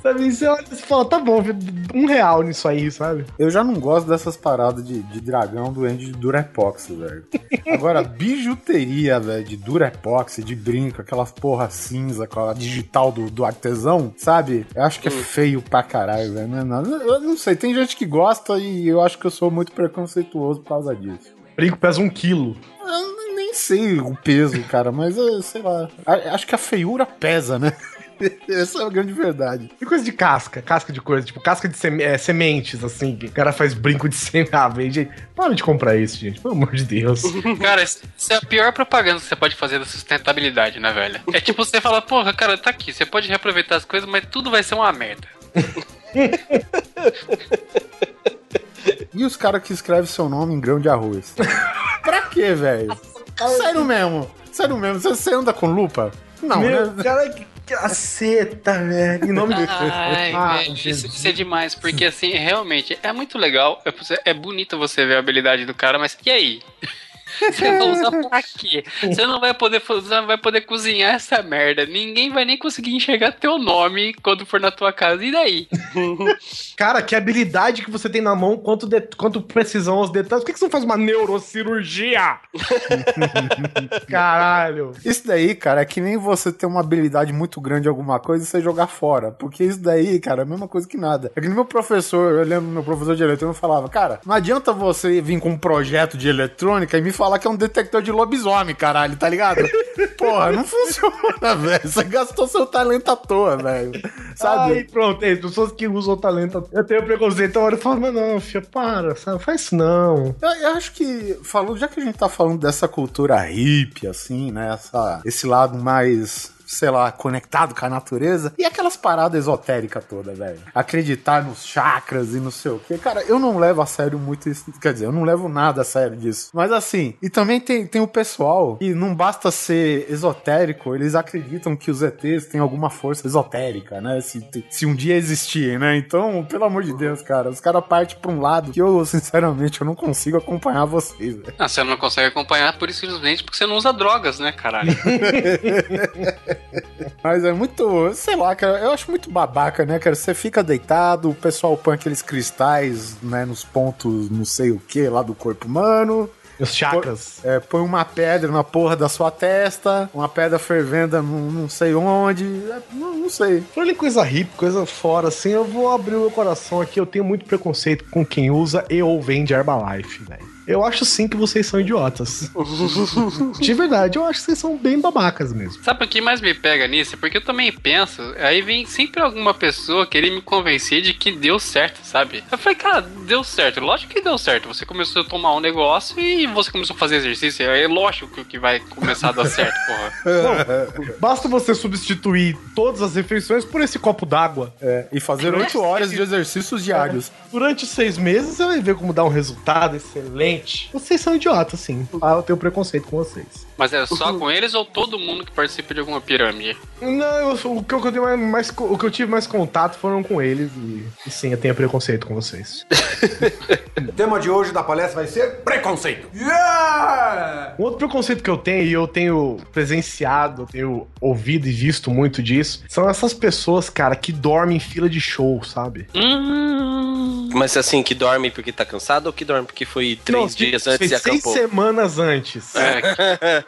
Sabe? Você olha e você fala, tá bom, um real nisso aí, sabe? Eu já não gosto dessas paradas de, de dragão doente de Durepox, velho. Agora, bijuteria, velho, de Durepox, de brinco, aquelas porra cinza com a digital do, do artesão, sabe? Eu acho que é feio pra caralho, velho. Não, é nada. eu não sei, tem gente que gosta e eu acho que eu sou muito preconceituoso por causa disso. Brinco pesa um quilo. Eu nem sei o peso, cara, mas eu, sei lá. Acho que a feiura pesa, né? Essa é a grande verdade. E coisa de casca, casca de coisa, tipo casca de seme- é, sementes, assim, que o cara faz brinco de semente. Ah, gente, para de comprar isso, gente, pelo amor de Deus. Cara, isso isso é a pior propaganda que você pode fazer da sustentabilidade, né, velho? É tipo você falar, porra, cara, tá aqui, você pode reaproveitar as coisas, mas tudo vai ser uma merda. E os caras que escrevem seu nome em grão de arroz? pra quê, velho? Sério mesmo? Sério mesmo? Você, anda com lupa? Não, Meu, né? cara, que caceta, velho. Em nome de. Ai, Ah, velho, isso, isso é demais, porque assim, realmente, é muito legal, é, é bonito você ver a habilidade do cara, mas e aí? Você vai usar pra quê? Você não vai poder fa- você não vai poder cozinhar essa merda. Ninguém vai nem conseguir enxergar teu nome quando for na tua casa. E daí? Cara, que habilidade que você tem na mão, quanto, de- quanto precisão aos detalhes. Por que, que você não faz uma neurocirurgia? Caralho. Isso daí, cara, é que nem você ter uma habilidade muito grande em alguma coisa e você jogar fora. Porque isso daí, cara, é a mesma coisa que nada. É que nem meu professor, eu lembro meu professor de eletrônica falava, cara, não adianta você vir com um projeto de eletrônica e me falar que é um detector de lobisomem, caralho, tá ligado? Porra, não funciona, velho. Você gastou seu talento à toa, velho. Sabe? Aí, pronto, é, pessoas que usam o talento. Eu tenho preconceito, então eu falo, mas não, filha, para, sabe? Faz isso não. Eu, eu acho que, falou, já que a gente tá falando dessa cultura hippie, assim, né? Essa, esse lado mais, sei lá, conectado com a natureza. E aquelas paradas esotéricas todas, velho. Acreditar nos chakras e não sei o quê. Cara, eu não levo a sério muito isso. Quer dizer, eu não levo nada a sério disso. Mas assim, e também tem, tem o pessoal que não basta ser esotérico, eles acreditam que os ETs têm alguma força esotérica, né? Se, se um dia existirem, né? Então, pelo amor de Deus, cara, os caras partem pra um lado que eu, sinceramente, eu não consigo acompanhar vocês, velho. Ah, você não consegue acompanhar por isso simplesmente porque você não usa drogas, né, caralho? Mas é muito, sei lá, cara, eu acho muito babaca, né, cara? Você fica deitado, o pessoal põe aqueles cristais, né, nos pontos, não sei o que, lá do corpo humano. Os chakras. É, põe uma pedra na porra da sua testa, uma pedra fervenda num não sei onde, é, não, não sei. Falando em coisa hippie, coisa fora, assim, eu vou abrir o meu coração aqui. Eu tenho muito preconceito com quem usa e ou vende Herbalife, velho. Eu acho sim que vocês são idiotas. De verdade, eu acho que vocês são bem babacas mesmo. Sabe o que mais me pega nisso? Porque eu também penso, aí vem sempre alguma pessoa querer me convencer de que deu certo, sabe? Eu falei, cara, deu certo. Lógico que deu certo. Você começou a tomar um negócio e você começou a fazer exercício. É lógico que- que vai começar a dar certo, porra. Basta você substituir todas as refeições por esse copo d'água. É, e fazer oito horas de exercícios diários. Durante seis meses você vai ver como dá um resultado excelente. Vocês são idiotas, sim. Ah, eu tenho preconceito com vocês. Mas é só com eles ou todo mundo que participa de alguma pirâmide? Não, eu, o, que eu, tenho mais, mais o que eu tive mais contato foram com eles e, e sim, eu tenho preconceito com vocês. O tema de hoje da palestra vai ser preconceito. Yeah! Um outro preconceito que eu tenho, e eu tenho presenciado, eu tenho ouvido e visto muito disso, são essas pessoas, cara, que dormem em fila de show, sabe? Hum. Mas assim, que dorme porque tá cansado ou que dorme porque foi três Não, dias antes e seis acampou? semanas antes. É,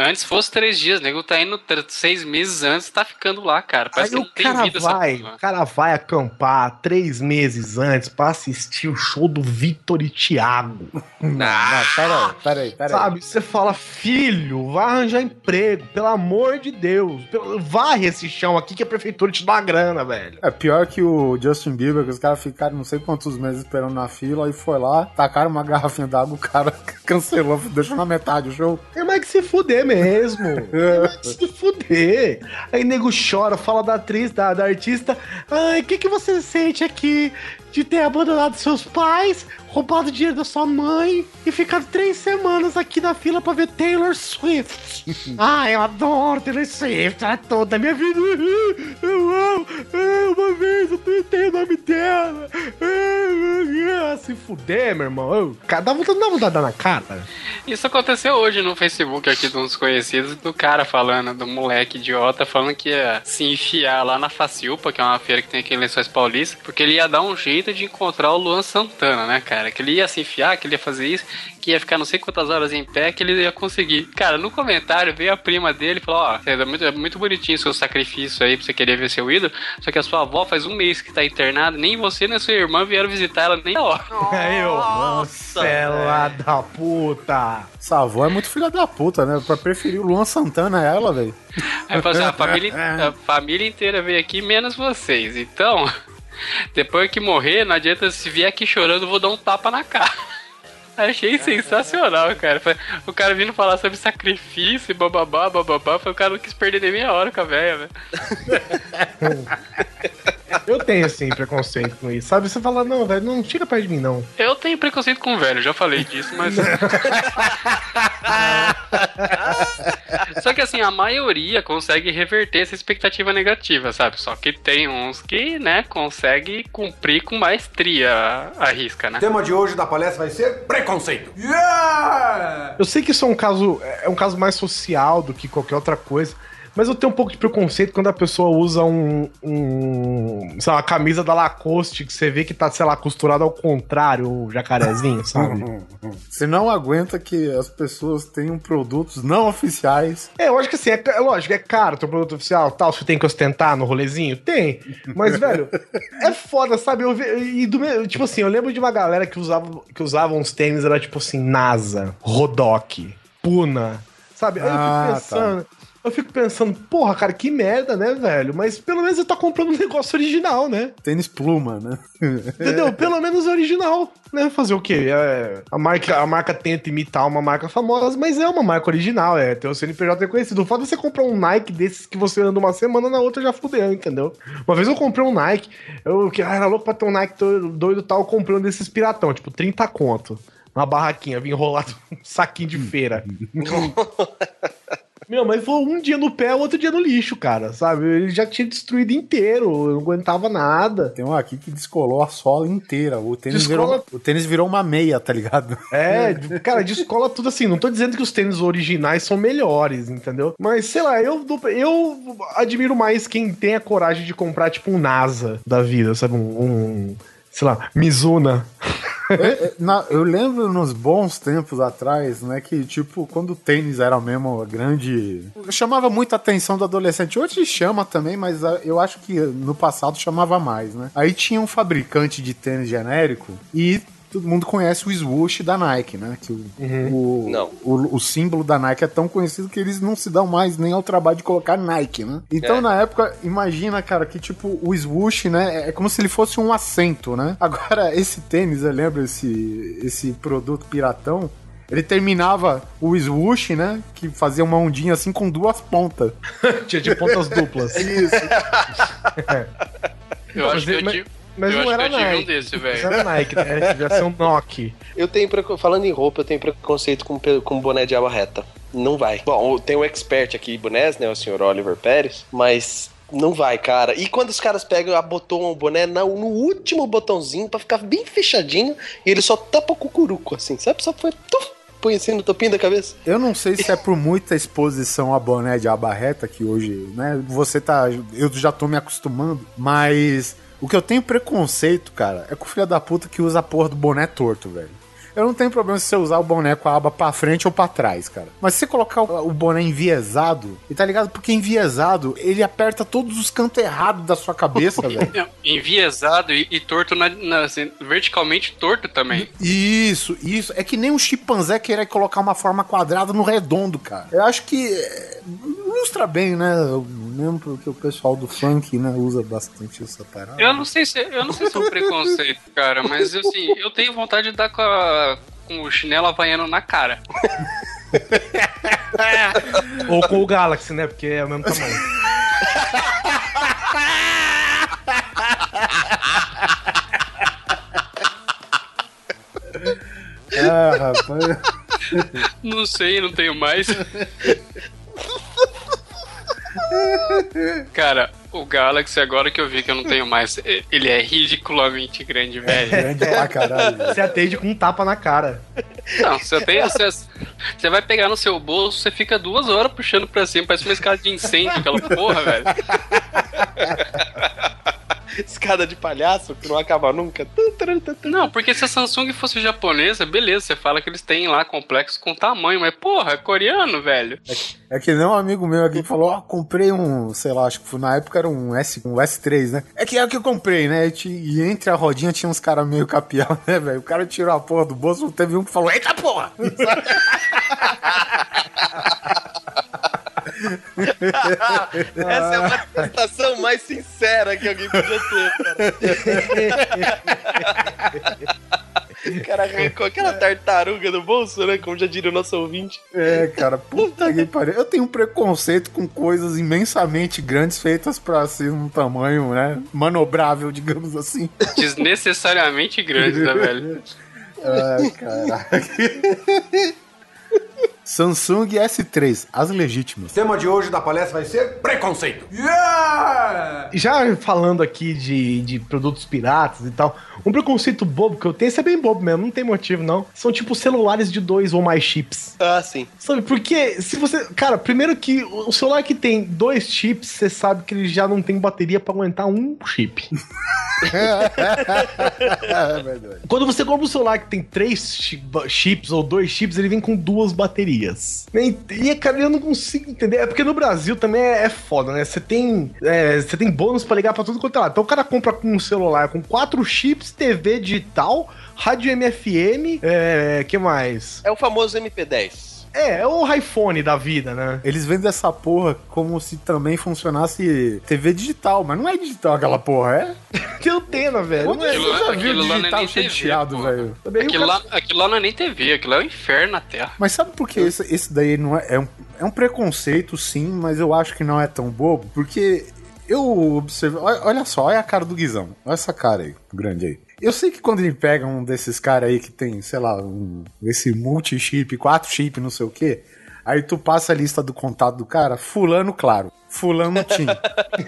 Antes fosse três dias, nego tá indo seis meses antes, tá ficando lá, cara. Parece Aí que o cara vida vai, o cara vai acampar três meses antes pra assistir o show do Vitor e Thiago. Não, não, peraí, peraí, peraí. Sabe? Você fala, filho, vai arranjar emprego, pelo amor de Deus. Pelo- Varre esse chão aqui que a prefeitura te dá uma grana, velho. É pior que o Justin Bieber, que os caras ficaram não sei quantos meses esperando na fila, e foi lá, tacaram uma garrafinha d'água, o cara cancelou, deixou na metade o show. É mais que se fuder mesmo. É se fuder. Aí nego chora, fala da atriz, da, da artista. Ai, o que, que você sente aqui de ter abandonado seus pais, roubado dinheiro da sua mãe e ficado três semanas aqui na fila pra ver Taylor Swift? Ai, eu adoro Taylor Swift, ela é toda a minha vida. Eu amo. Ah, Uma vez eu tentei o nome dela. Ah, Se fuder, meu irmão. Dá vontade, dá dar na cara. Isso aconteceu hoje no Facebook aqui de uns conhecidos do cara falando, do moleque idiota, falando que ia se enfiar lá na Facilpa, que é uma feira que tem aqui em Lençóis Paulista, porque ele ia dar um jeito de encontrar o Luan Santana, né, cara? Que ele ia se enfiar, que ele ia fazer isso, que ia ficar não sei quantas horas em pé, que ele ia conseguir. Cara, no comentário veio a prima dele e falou: Ó, é muito, é muito bonitinho seu sacrifício aí pra você querer ver seu ídolo, só que a sua avó faz um mês que tá internada, nem você nem sua irmã vieram visitar ela nem a hora. Eu, Marcela da puta. Essa avó é muito filha da puta, né? Pra preferir o Luan Santana a ela, velho. Aí falou assim, a família, a família inteira veio aqui, menos vocês. Então, depois que morrer, não adianta se vier aqui chorando, vou dar um tapa na cara. Achei sensacional, cara. O cara vindo falar sobre sacrifício, bababá, bababá. Foi o cara não quis perder nem meia hora com a velha, velho. Eu tenho, assim, preconceito com isso. Sabe? Você fala, não, velho, não chega perto de mim, não. Eu tenho preconceito com velho, já falei disso, mas. Só que assim, a maioria consegue reverter essa expectativa negativa, sabe? Só que tem uns que, né, consegue cumprir com maestria a, a risca, né? O tema de hoje da palestra vai ser preconceito. Yeah! Eu sei que isso é um caso, é um caso mais social do que qualquer outra coisa. Mas eu tenho um pouco de preconceito quando a pessoa usa um, um sei lá, uma camisa da Lacoste que você vê que tá, sei lá, costurada ao contrário, o jacarezinho, sabe? Você não aguenta que as pessoas tenham produtos não oficiais. É, eu acho que assim, é, é lógico, é caro teu produto oficial, tal, você tem que ostentar no rolezinho? Tem. Mas, velho, é foda, sabe? Eu, e do meu, tipo assim, eu lembro de uma galera que usava, que usava uns tênis, era tipo assim, NASA, Rodoc, Puna, sabe? Aí eu Ah, fico pensando. Eu fico pensando, porra, cara, que merda, né, velho? Mas pelo menos eu tá comprando um negócio original, né? Tênis pluma, né? Entendeu? Pelo menos é original, né? Fazer o quê? É, a, marca, a marca tenta imitar uma marca famosa, mas é uma marca original, é. Tem o CNPJ reconhecido. O fato de você comprar um Nike desses que você anda uma semana, na outra já fudeu, entendeu? Uma vez eu comprei um Nike, eu que ah, era louco pra ter um Nike doido, e tal, eu comprei um desses piratão, tipo 30 conto. Uma barraquinha, vim enrolado um saquinho de feira. Meu, mas foi um dia no pé, outro dia no lixo, cara, sabe? Ele já tinha destruído inteiro, eu não aguentava nada. Tem um aqui que descolou a sola inteira. O tênis, Descola- virou, o tênis virou uma meia, tá ligado? É, cara, de escola tudo assim. Não tô dizendo que os tênis originais são melhores, entendeu? Mas, sei lá, eu, eu admiro mais quem tem a coragem de comprar, tipo, um NASA da vida, sabe? Um, um, sei lá, Mizuna. É, na- eu lembro nos bons tempos atrás, né, que tipo, quando o tênis era mesmo a grande. chamava muita atenção do adolescente. Hoje chama também, mas ah, eu acho que no passado chamava mais, né? Aí tinha um fabricante de tênis genérico e. Todo mundo conhece o swoosh da Nike, né? Que o, o, Não. o, o símbolo da Nike é tão conhecido que eles não se dão mais nem ao trabalho de colocar Nike, né? Então, É. na época, imagina, cara, que tipo, o swoosh, né? É como se ele fosse um assento, né? Agora, esse tênis, eu lembro, esse, esse produto piratão. Ele terminava o swoosh, né? Que fazia uma ondinha assim com duas pontas. Tinha de pontas duplas. Isso. Eu acho que eu tive, Mas eu não acho era que eu tive um Nike. desse, era Nike, né? Ser um Nokia. Eu tenho, falando em roupa, eu tenho preconceito com, com boné de aba reta. Não vai. Bom, tem o expert aqui, bonés, né? O senhor Oliver Pérez, mas não vai, cara. E quando os caras pegam, abotoam o boné na- no último botãozinho pra ficar bem fechadinho e ele só tapa o cucuruco, assim, sabe? Só foi. tuf, põe assim no topinho da cabeça. Eu não sei se é por muita exposição a boné de aba reta, que hoje, né, você tá. Eu já tô me acostumando, mas o que eu tenho preconceito, cara, é com o filho da puta que usa a porra do boné torto, velho. Eu não tenho problema se você usar o boné com a aba pra frente ou pra trás, cara. Mas se você colocar o, o boné enviesado, e tá ligado? Porque enviesado, ele aperta todos os cantos errados da sua cabeça, velho. Enviesado e, e torto na, na- assim, verticalmente torto também. Isso, isso. É que nem um chimpanzé querer colocar uma forma quadrada no redondo, cara. Eu acho que é, ilustra bem, né? Eu lembro que o pessoal do funk, né, usa bastante essa parada. Eu não sei se eu não sei se é um preconceito, cara, mas assim, eu tenho vontade de dar com, a- com o chinelo havaiano na cara. Ou com o Galaxy, né? Porque é o mesmo tamanho. Ah, rapaz. Não sei, não tenho mais. Cara, o Galaxy, agora que eu vi que eu não tenho mais, ele é ridiculamente grande, velho. Grande pra caralho. velho. Você atende com um tapa na cara. Não, você tem acesso. Você vai pegar no seu bolso, você fica duas horas puxando pra cima, parece uma escada de incêndio, aquela porra, velho. Escada de palhaço que não acaba nunca. Não, porque se a Samsung fosse japonesa, beleza, você fala que eles têm lá complexos com tamanho, mas porra, é coreano, velho. É que nem um amigo meu aqui que falou, ó, comprei um, sei lá, acho que foi, na época era um, S, um S3, né? É que é o que eu comprei, né? E E entre a rodinha tinha uns caras meio capial, né, velho? O cara tirou a porra do bolso, teve um que falou, eita porra! Essa é a manifestação mais sincera que alguém podia ter, cara. O cara arrancou aquela tartaruga do bolso, né? Como já diria o nosso ouvinte. É, cara, puta que pariu. Eu tenho um preconceito com coisas imensamente grandes feitas pra ser um tamanho, né, manobrável, digamos assim. Desnecessariamente grande, né, velho? Ai, caraca. Samsung S3, as legítimas. O tema de hoje da palestra vai ser preconceito. Yeah! Já falando aqui de, de produtos piratas e tal, um preconceito bobo que eu tenho, isso é bem bobo mesmo, não tem motivo não. São tipo celulares de dois ou mais chips. Ah, sim. Sabe, porque se você. Cara, primeiro que o celular que tem dois chips, você sabe que ele já não tem bateria pra aguentar um chip. é verdade. Quando você compra um celular que tem três chi- chips ou dois chips, ele vem com duas baterias. E, e, cara, eu não consigo entender. É porque no Brasil também é, é foda, né? Você tem, é, você tem bônus pra ligar pra tudo quanto é lado. Então o cara compra com um celular com quatro chips, TV digital, rádio MFM, é. que mais? É o famoso MP10. É, é o iPhone da vida, né? Eles vendem essa porra como se também funcionasse TV digital, mas não é digital aquela porra, é? Que antena, velho. Onde Não é- você já viu aquilo é digital TV, chateado, velho? Aquilo cara- lá, aquilo lá não é nem TV, aquilo é o inferno na Terra. Mas sabe por que esse, esse daí não é, é um, é um preconceito, sim, mas eu acho que não é tão bobo? Porque eu observo. Olha, olha só, olha a cara do Guizão. Olha essa cara aí, grande aí. Eu sei que quando ele pega um desses caras aí que tem, sei lá, um, esse multi-chip, quatro chip, não sei o quê, aí tu passa a lista do contato do cara, fulano, claro. Fulano Tim.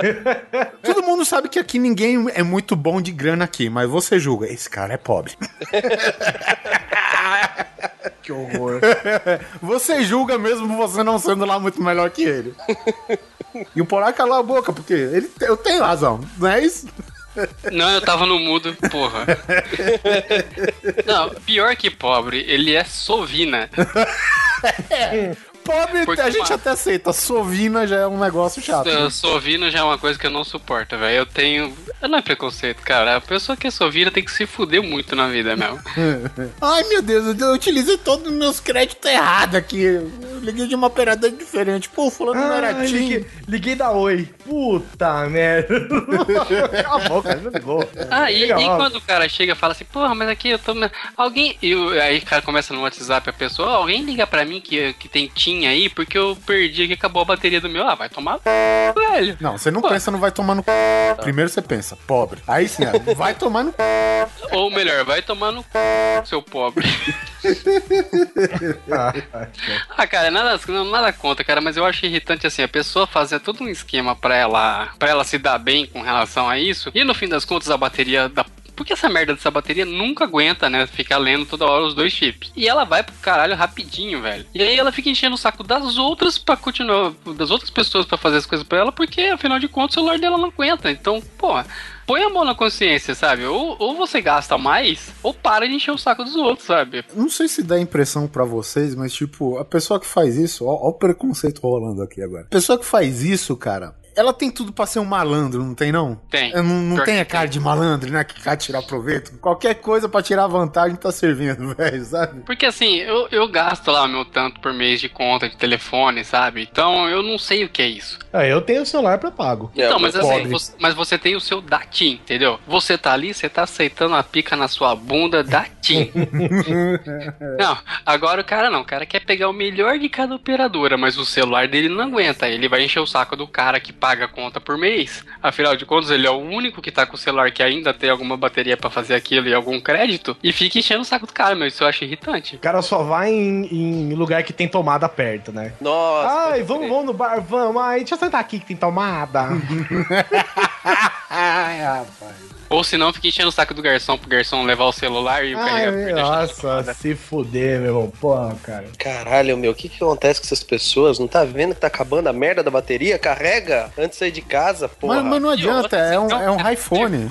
Todo mundo sabe que aqui ninguém é muito bom de grana aqui, mas você julga, esse cara é pobre. Que horror. Você julga mesmo você não sendo lá muito melhor que ele. E o Polar calou a boca, porque ele, eu tenho razão, não é isso? Não, eu tava no mudo, porra. Não, pior que pobre, ele é sovina. Pobre, Porque, a gente até aceita. Sovina já é um negócio chato. né? Sovina já é uma coisa que eu não suporto, velho. Eu tenho. Não é preconceito, cara. A pessoa que é sovina tem que se fuder muito na vida mesmo. Ai, meu Deus, eu utilizei todos os meus créditos errados aqui. Eu liguei de uma operadora diferente. Pô, fulano não era Ah, liguei, liguei da Oi. Puta merda. Cala a boca, não ligou. Ah, e, e quando o cara chega e fala assim, porra, mas aqui eu tô. Alguém. E aí o cara começa no WhatsApp a pessoa, "Ó, alguém liga pra mim que, que tem Aí, porque eu perdi aqui, acabou a bateria do meu. Ah, vai tomar velho. Não, você não Pô. pensa no vai tomar no c... Primeiro você pensa, pobre. Aí sim, vai tomar no c... Ou melhor, vai tomar no seu pobre. ah, cara, nada, não, nada contra, cara, mas eu acho irritante assim, a pessoa fazer todo um esquema pra ela, pra ela se dar bem com relação a isso, e no fim das contas a bateria da porque essa merda dessa bateria nunca aguenta, né? Ficar lendo toda hora os dois chips. E ela vai pro caralho rapidinho, velho. E aí ela fica enchendo o saco das outras pra continuar, das outras pessoas pra fazer as coisas pra ela, porque afinal de contas o celular dela não aguenta. Então, porra põe a mão na consciência, sabe? Ou, ou você gasta mais, ou para de encher o saco dos outros, sabe? Não sei se dá impressão pra vocês, mas tipo, a pessoa que faz isso, ó, ó o preconceito rolando aqui agora. A pessoa que faz isso, cara, ela tem tudo pra ser um malandro, não tem não? Tem. É, Não, não tem a cara de malandro, né? Que quer tirar proveito. Qualquer coisa pra tirar vantagem tá servindo, velho, sabe? Porque assim, eu, eu gasto lá meu tanto por mês de conta de telefone, sabe? Então eu não sei o que é isso. Ah, eu tenho celular pré-pago. É, Então, mas assim, você, mas você tem o seu da TIM, entendeu? Você tá ali, você tá aceitando a pica na sua bunda da TIM. não, agora o cara não. O cara quer pegar o melhor de cada operadora, mas o celular dele não aguenta. Ele vai encher o saco do cara que paga a conta por mês. Afinal de contas, ele é o único que tá com o celular que ainda tem alguma bateria pra fazer aquilo e algum crédito. E fica enchendo o saco do cara, meu. Isso eu acho irritante. O cara só vai em, em lugar que tem tomada perto, né? Nossa. Ai, vamos, vamos no bar, vamos. Ai, deixa eu sentar aqui que tem tomada. Ai, rapaz. Ou se não, fica enchendo o saco do garçom pro garçom levar o celular e o carregador nossa, se fuder, meu irmão. Porra, cara. Caralho, meu, o que que acontece com essas pessoas? Não tá vendo que tá acabando a merda da bateria? Carrega antes de sair de casa, porra. Mas, mas não adianta, é um, é um iPhone.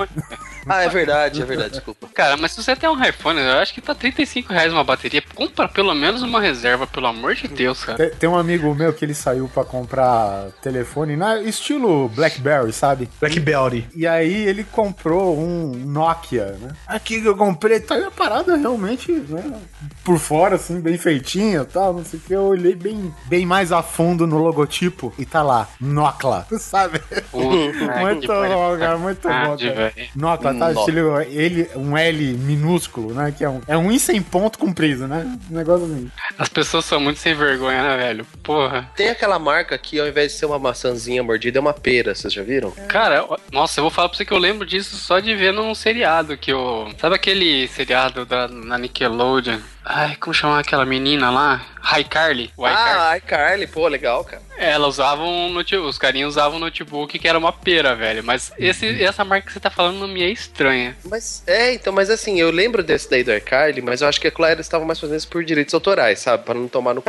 Ah, é verdade, é verdade, desculpa. Cara, mas se você tem um iPhone, eu acho que tá 35 reais uma bateria. Compra pelo menos uma reserva, pelo amor de Deus, cara. Tem, tem um amigo meu que ele saiu pra comprar telefone, na, estilo Blackberry, sabe? Blackberry. E aí ele comprou um Nokia, né? Aqui que eu comprei, tá aí a parada realmente, né? Por fora, assim, bem feitinha e tal, não sei o que. Eu olhei bem, bem mais a fundo no logotipo e tá lá, Nocla, sabe? muito bom, cara, muito bom, cara. Nocla. Estilo ele, um L minúsculo, né? Que é um, é um I sem ponto comprido, né? Um negócio assim. As pessoas são muito sem vergonha, né, velho? Porra. Tem aquela marca que ao invés de ser uma maçãzinha mordida, é uma pera, vocês já viram? Cara, ó, nossa, eu vou falar pra você que eu lembro disso só de ver num seriado que eu. Sabe aquele seriado da, na Nickelodeon? Ai, como chama aquela menina lá? O iCarly. Ah, iCarly, pô, legal, cara. Ela usava um notebook, os carinhos usavam um notebook que era uma pera, velho. Mas esse, essa marca que você tá falando não me é estranha. Mas, é, então, mas assim, eu lembro desse daí do iCarly, mas eu acho que a Claire estava mais fazendo isso por direitos autorais, sabe? Pra não tomar no c...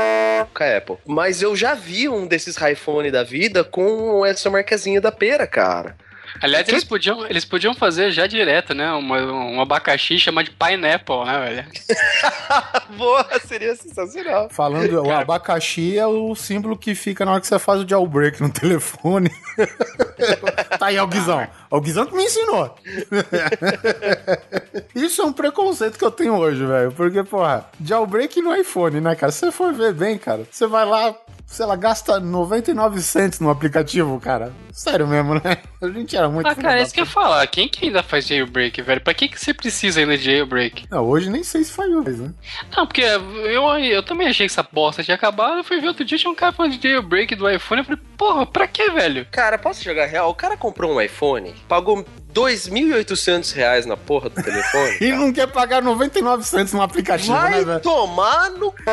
com a Apple. Mas eu já vi um desses iPhone da vida com essa marcazinha da pera, cara. Aliás, eles podiam, eles podiam fazer já direto, né? Uma, um abacaxi chamado de pineapple, né, velho? Boa, seria sensacional. Falando, o abacaxi é o símbolo que fica na hora que você faz o jailbreak no telefone. tá aí, Alguizão. Alguizão que me ensinou. Isso é um preconceito que eu tenho hoje, velho. Porque, porra, jailbreak no iPhone, né, cara? Se você for ver bem, cara, você vai lá, sei lá, gasta 99 cents no aplicativo, cara. Sério mesmo, né? A gente era muito. Ah, cara, é isso que eu ia falar. Quem que ainda faz jailbreak, velho? Pra que, que você precisa ainda de jailbreak? Não, hoje nem sei se faz mais, né? Não, porque eu, eu também achei que essa bosta tinha acabado. Eu fui ver outro dia, tinha um cara falando de jailbreak do iPhone. Eu falei, porra, pra que, velho? Cara, posso jogar real? O cara comprou um iPhone, pagou 2.800 reais na porra do telefone. E não quer pagar 99 cents no aplicativo, né, Vai velho? tomar no c...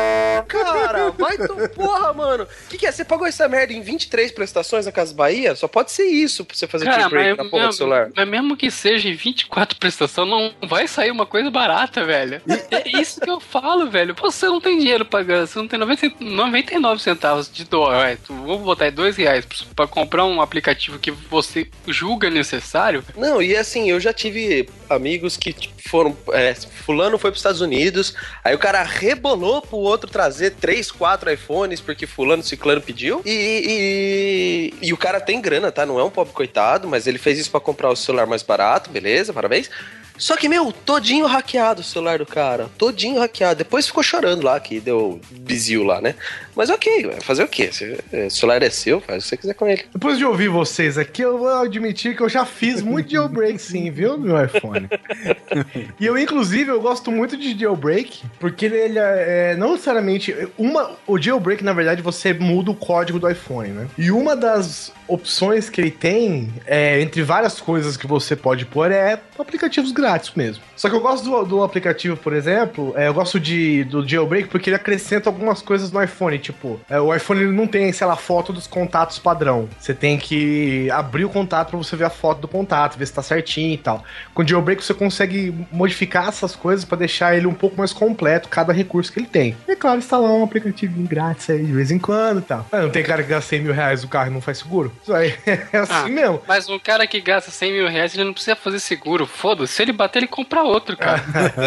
cara. Vai to... Porra, mano. O que, que é? Você pagou essa merda em 23 prestações na Casa Bahia? Só pode ser isso pra você fazer Cara, jailbreak mas, na porra do celular. mas mesmo que seja em 24 prestações, não vai sair uma coisa barata, velho. É isso que eu falo, velho. Você não tem dinheiro pagando, você não tem 90, 99 centavos de dólar. vai, tu- Vou botar aí 2 reais pra comprar um aplicativo que você julga necessário. Não, e assim, eu já tive amigos que tipo, foram. é, fulano foi pros Estados Unidos, aí o cara rebolou pro outro trazer três, quatro iPhones porque fulano ciclano pediu. E, e, e o cara tem grana, tá? Não é um pobre coitado, mas ele fez isso pra comprar o celular mais barato, beleza, parabéns. Só que, meu, todinho hackeado o celular do cara. Todinho hackeado. Depois ficou chorando lá, que deu bizil lá, né? Mas ok, fazer o quê? Se, o celular é seu, faz o que você quiser com ele. Depois de ouvir vocês aqui, eu vou admitir que eu já fiz muito jailbreak sim, viu, no meu iPhone. e eu, inclusive, eu gosto muito de jailbreak, porque ele, ele é, é, não necessariamente... Uma, o jailbreak, na verdade, você muda o código do iPhone, né? E uma das opções que ele tem, é, entre várias coisas que você pode pôr, é aplicativos grátis mesmo. Só que eu gosto do, do aplicativo, por exemplo, é, eu gosto de, do jailbreak porque ele acrescenta algumas coisas no iPhone, tipo, é, o iPhone ele não tem, sei lá, foto dos contatos padrão. Você tem que abrir o contato pra você ver a foto do contato, ver se tá certinho e tal. Com o jailbreak você consegue modificar essas coisas pra deixar ele um pouco mais completo, cada recurso que ele tem. E é claro, instalar um aplicativo grátis aí de vez em quando e tal. Mas não tem cara que gasta 100 mil reais no carro e não faz seguro? Isso aí é assim Ah, mesmo. Mas um cara que gasta 100 mil reais, ele não precisa fazer seguro. Foda-se, se ele bater, ele compra outro, cara.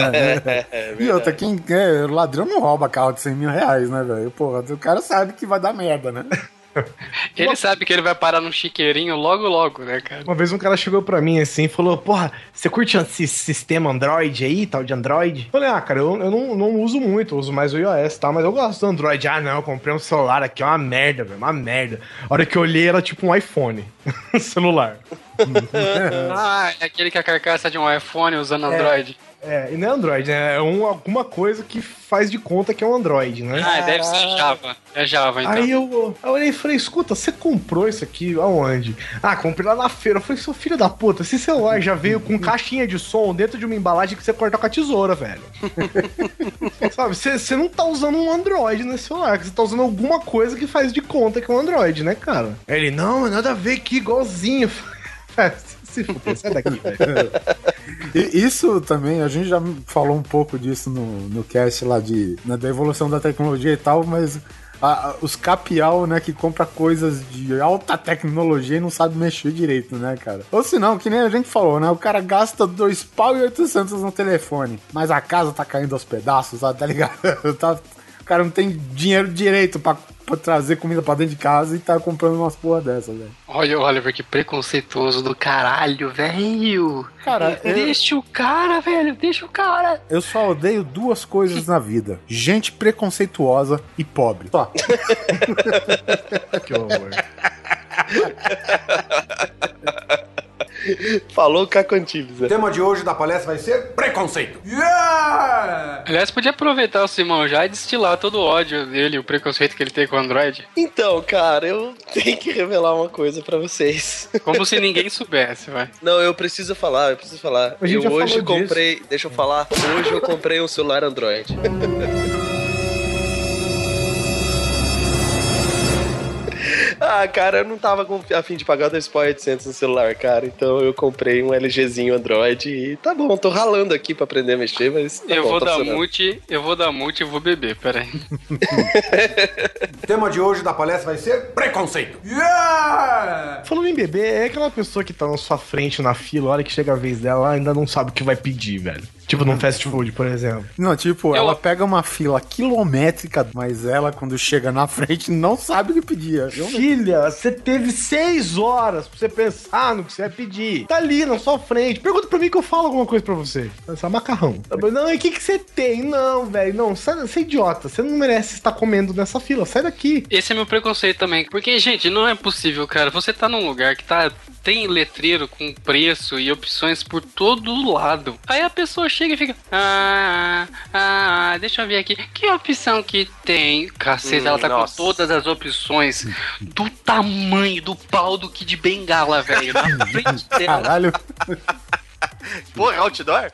É, E outra, quem é, ladrão não rouba carro de 100 mil reais, né, velho? Porra, o cara sabe que vai dar merda, né? Ele sabe que ele vai parar num chiqueirinho logo, logo, né, cara? Uma vez um cara chegou pra mim assim e falou: Porra, você curte esse sistema Android aí, tal de Android? Eu falei: Ah, cara, eu, eu não, não uso muito, eu uso mais o iOS, tá? Mas eu gosto do Android. Ah, não, eu comprei um celular aqui, é uma merda, velho, uma merda. A hora que eu olhei era tipo um iPhone celular. Ah, é aquele que a carcaça de um iPhone usando Android. É, e não é Android, né? É um, alguma coisa que faz de conta que é um Android, né? Ah, deve ser Java. É Java, então. Aí eu, eu olhei e falei, escuta, você comprou isso aqui aonde? Ah, comprei lá na feira. Eu falei, seu filho da puta, esse celular já veio com caixinha de som dentro de uma embalagem que você corta com a tesoura, velho. Sabe, você não tá usando um Android nesse celular, você tá usando alguma coisa que faz de conta que é um Android, né, cara? Aí Ele, não, nada a ver aqui, igualzinho. Se fuder, sai daqui, isso também, a gente já falou um pouco disso no, no cast lá de, né, da evolução da tecnologia e tal, mas os capial, né, que compra coisas de alta tecnologia e não sabe mexer direito, né, cara? Ou se não, que nem a gente falou, né, o cara gasta dois pau e 800 no telefone, mas a casa tá caindo aos pedaços, tá ligado? Tá- o cara não tem dinheiro direito pra, pra trazer comida pra dentro de casa e tá comprando umas porra dessa, velho. Olha, Oliver, que preconceituoso do caralho, velho. Cara, eu- Deixa o cara, velho, deixa o cara. Eu só odeio duas coisas na vida: gente preconceituosa e pobre. Só. Que horror. Falou Caco Antibes, O tema de hoje da palestra vai ser preconceito. Yeah! Aliás, podia aproveitar o Simão já e destilar todo o ódio dele, o preconceito que ele tem com o Android. Então, cara, eu tenho que revelar uma coisa pra vocês. Como se ninguém soubesse, vai. Não, eu preciso falar, eu preciso falar. A gente Eu hoje falou disso. comprei, deixa eu falar, hoje eu comprei um celular Android. Ah, cara, eu não tava com, a fim de pagar 2 pau e 800 no celular, cara. Então eu comprei um LGzinho Android e tá bom, tô ralando aqui pra aprender a mexer, mas tá eu bom, vou tá dar funcionando. mute, eu vou dar mute e vou beber, peraí. O tema de hoje da palestra vai ser preconceito. Yeah! Falando em bebê, é aquela pessoa que tá na sua frente na fila, a hora que chega a vez dela, ela ainda não sabe o que vai pedir, velho. Tipo num fast food, por exemplo. Não, tipo, Eu- ela pega uma fila quilométrica, mas ela, quando chega na frente, não sabe o que pedir. Realmente. Filha, você teve seis horas pra você pensar no que você vai pedir. Tá ali na sua frente. Pergunta pra mim que eu falo alguma coisa pra você. Essa macarrão. Não, e o que, que você tem? Não, velho. Não, sai- você é idiota. Você não merece estar comendo nessa fila. Sai daqui. Esse é meu preconceito também. Porque, gente, não é possível, cara. Você tá num lugar que tá. Tem letreiro com preço e opções por todo lado. Aí a pessoa chega e fica. Ah, ah, deixa eu ver aqui. Que opção que tem? Cacete, Hum, ela tá nossa. com todas as opções do tamanho do pau do Kid Bengala, velho. Na frente dela. Caralho. Porra, outdoor?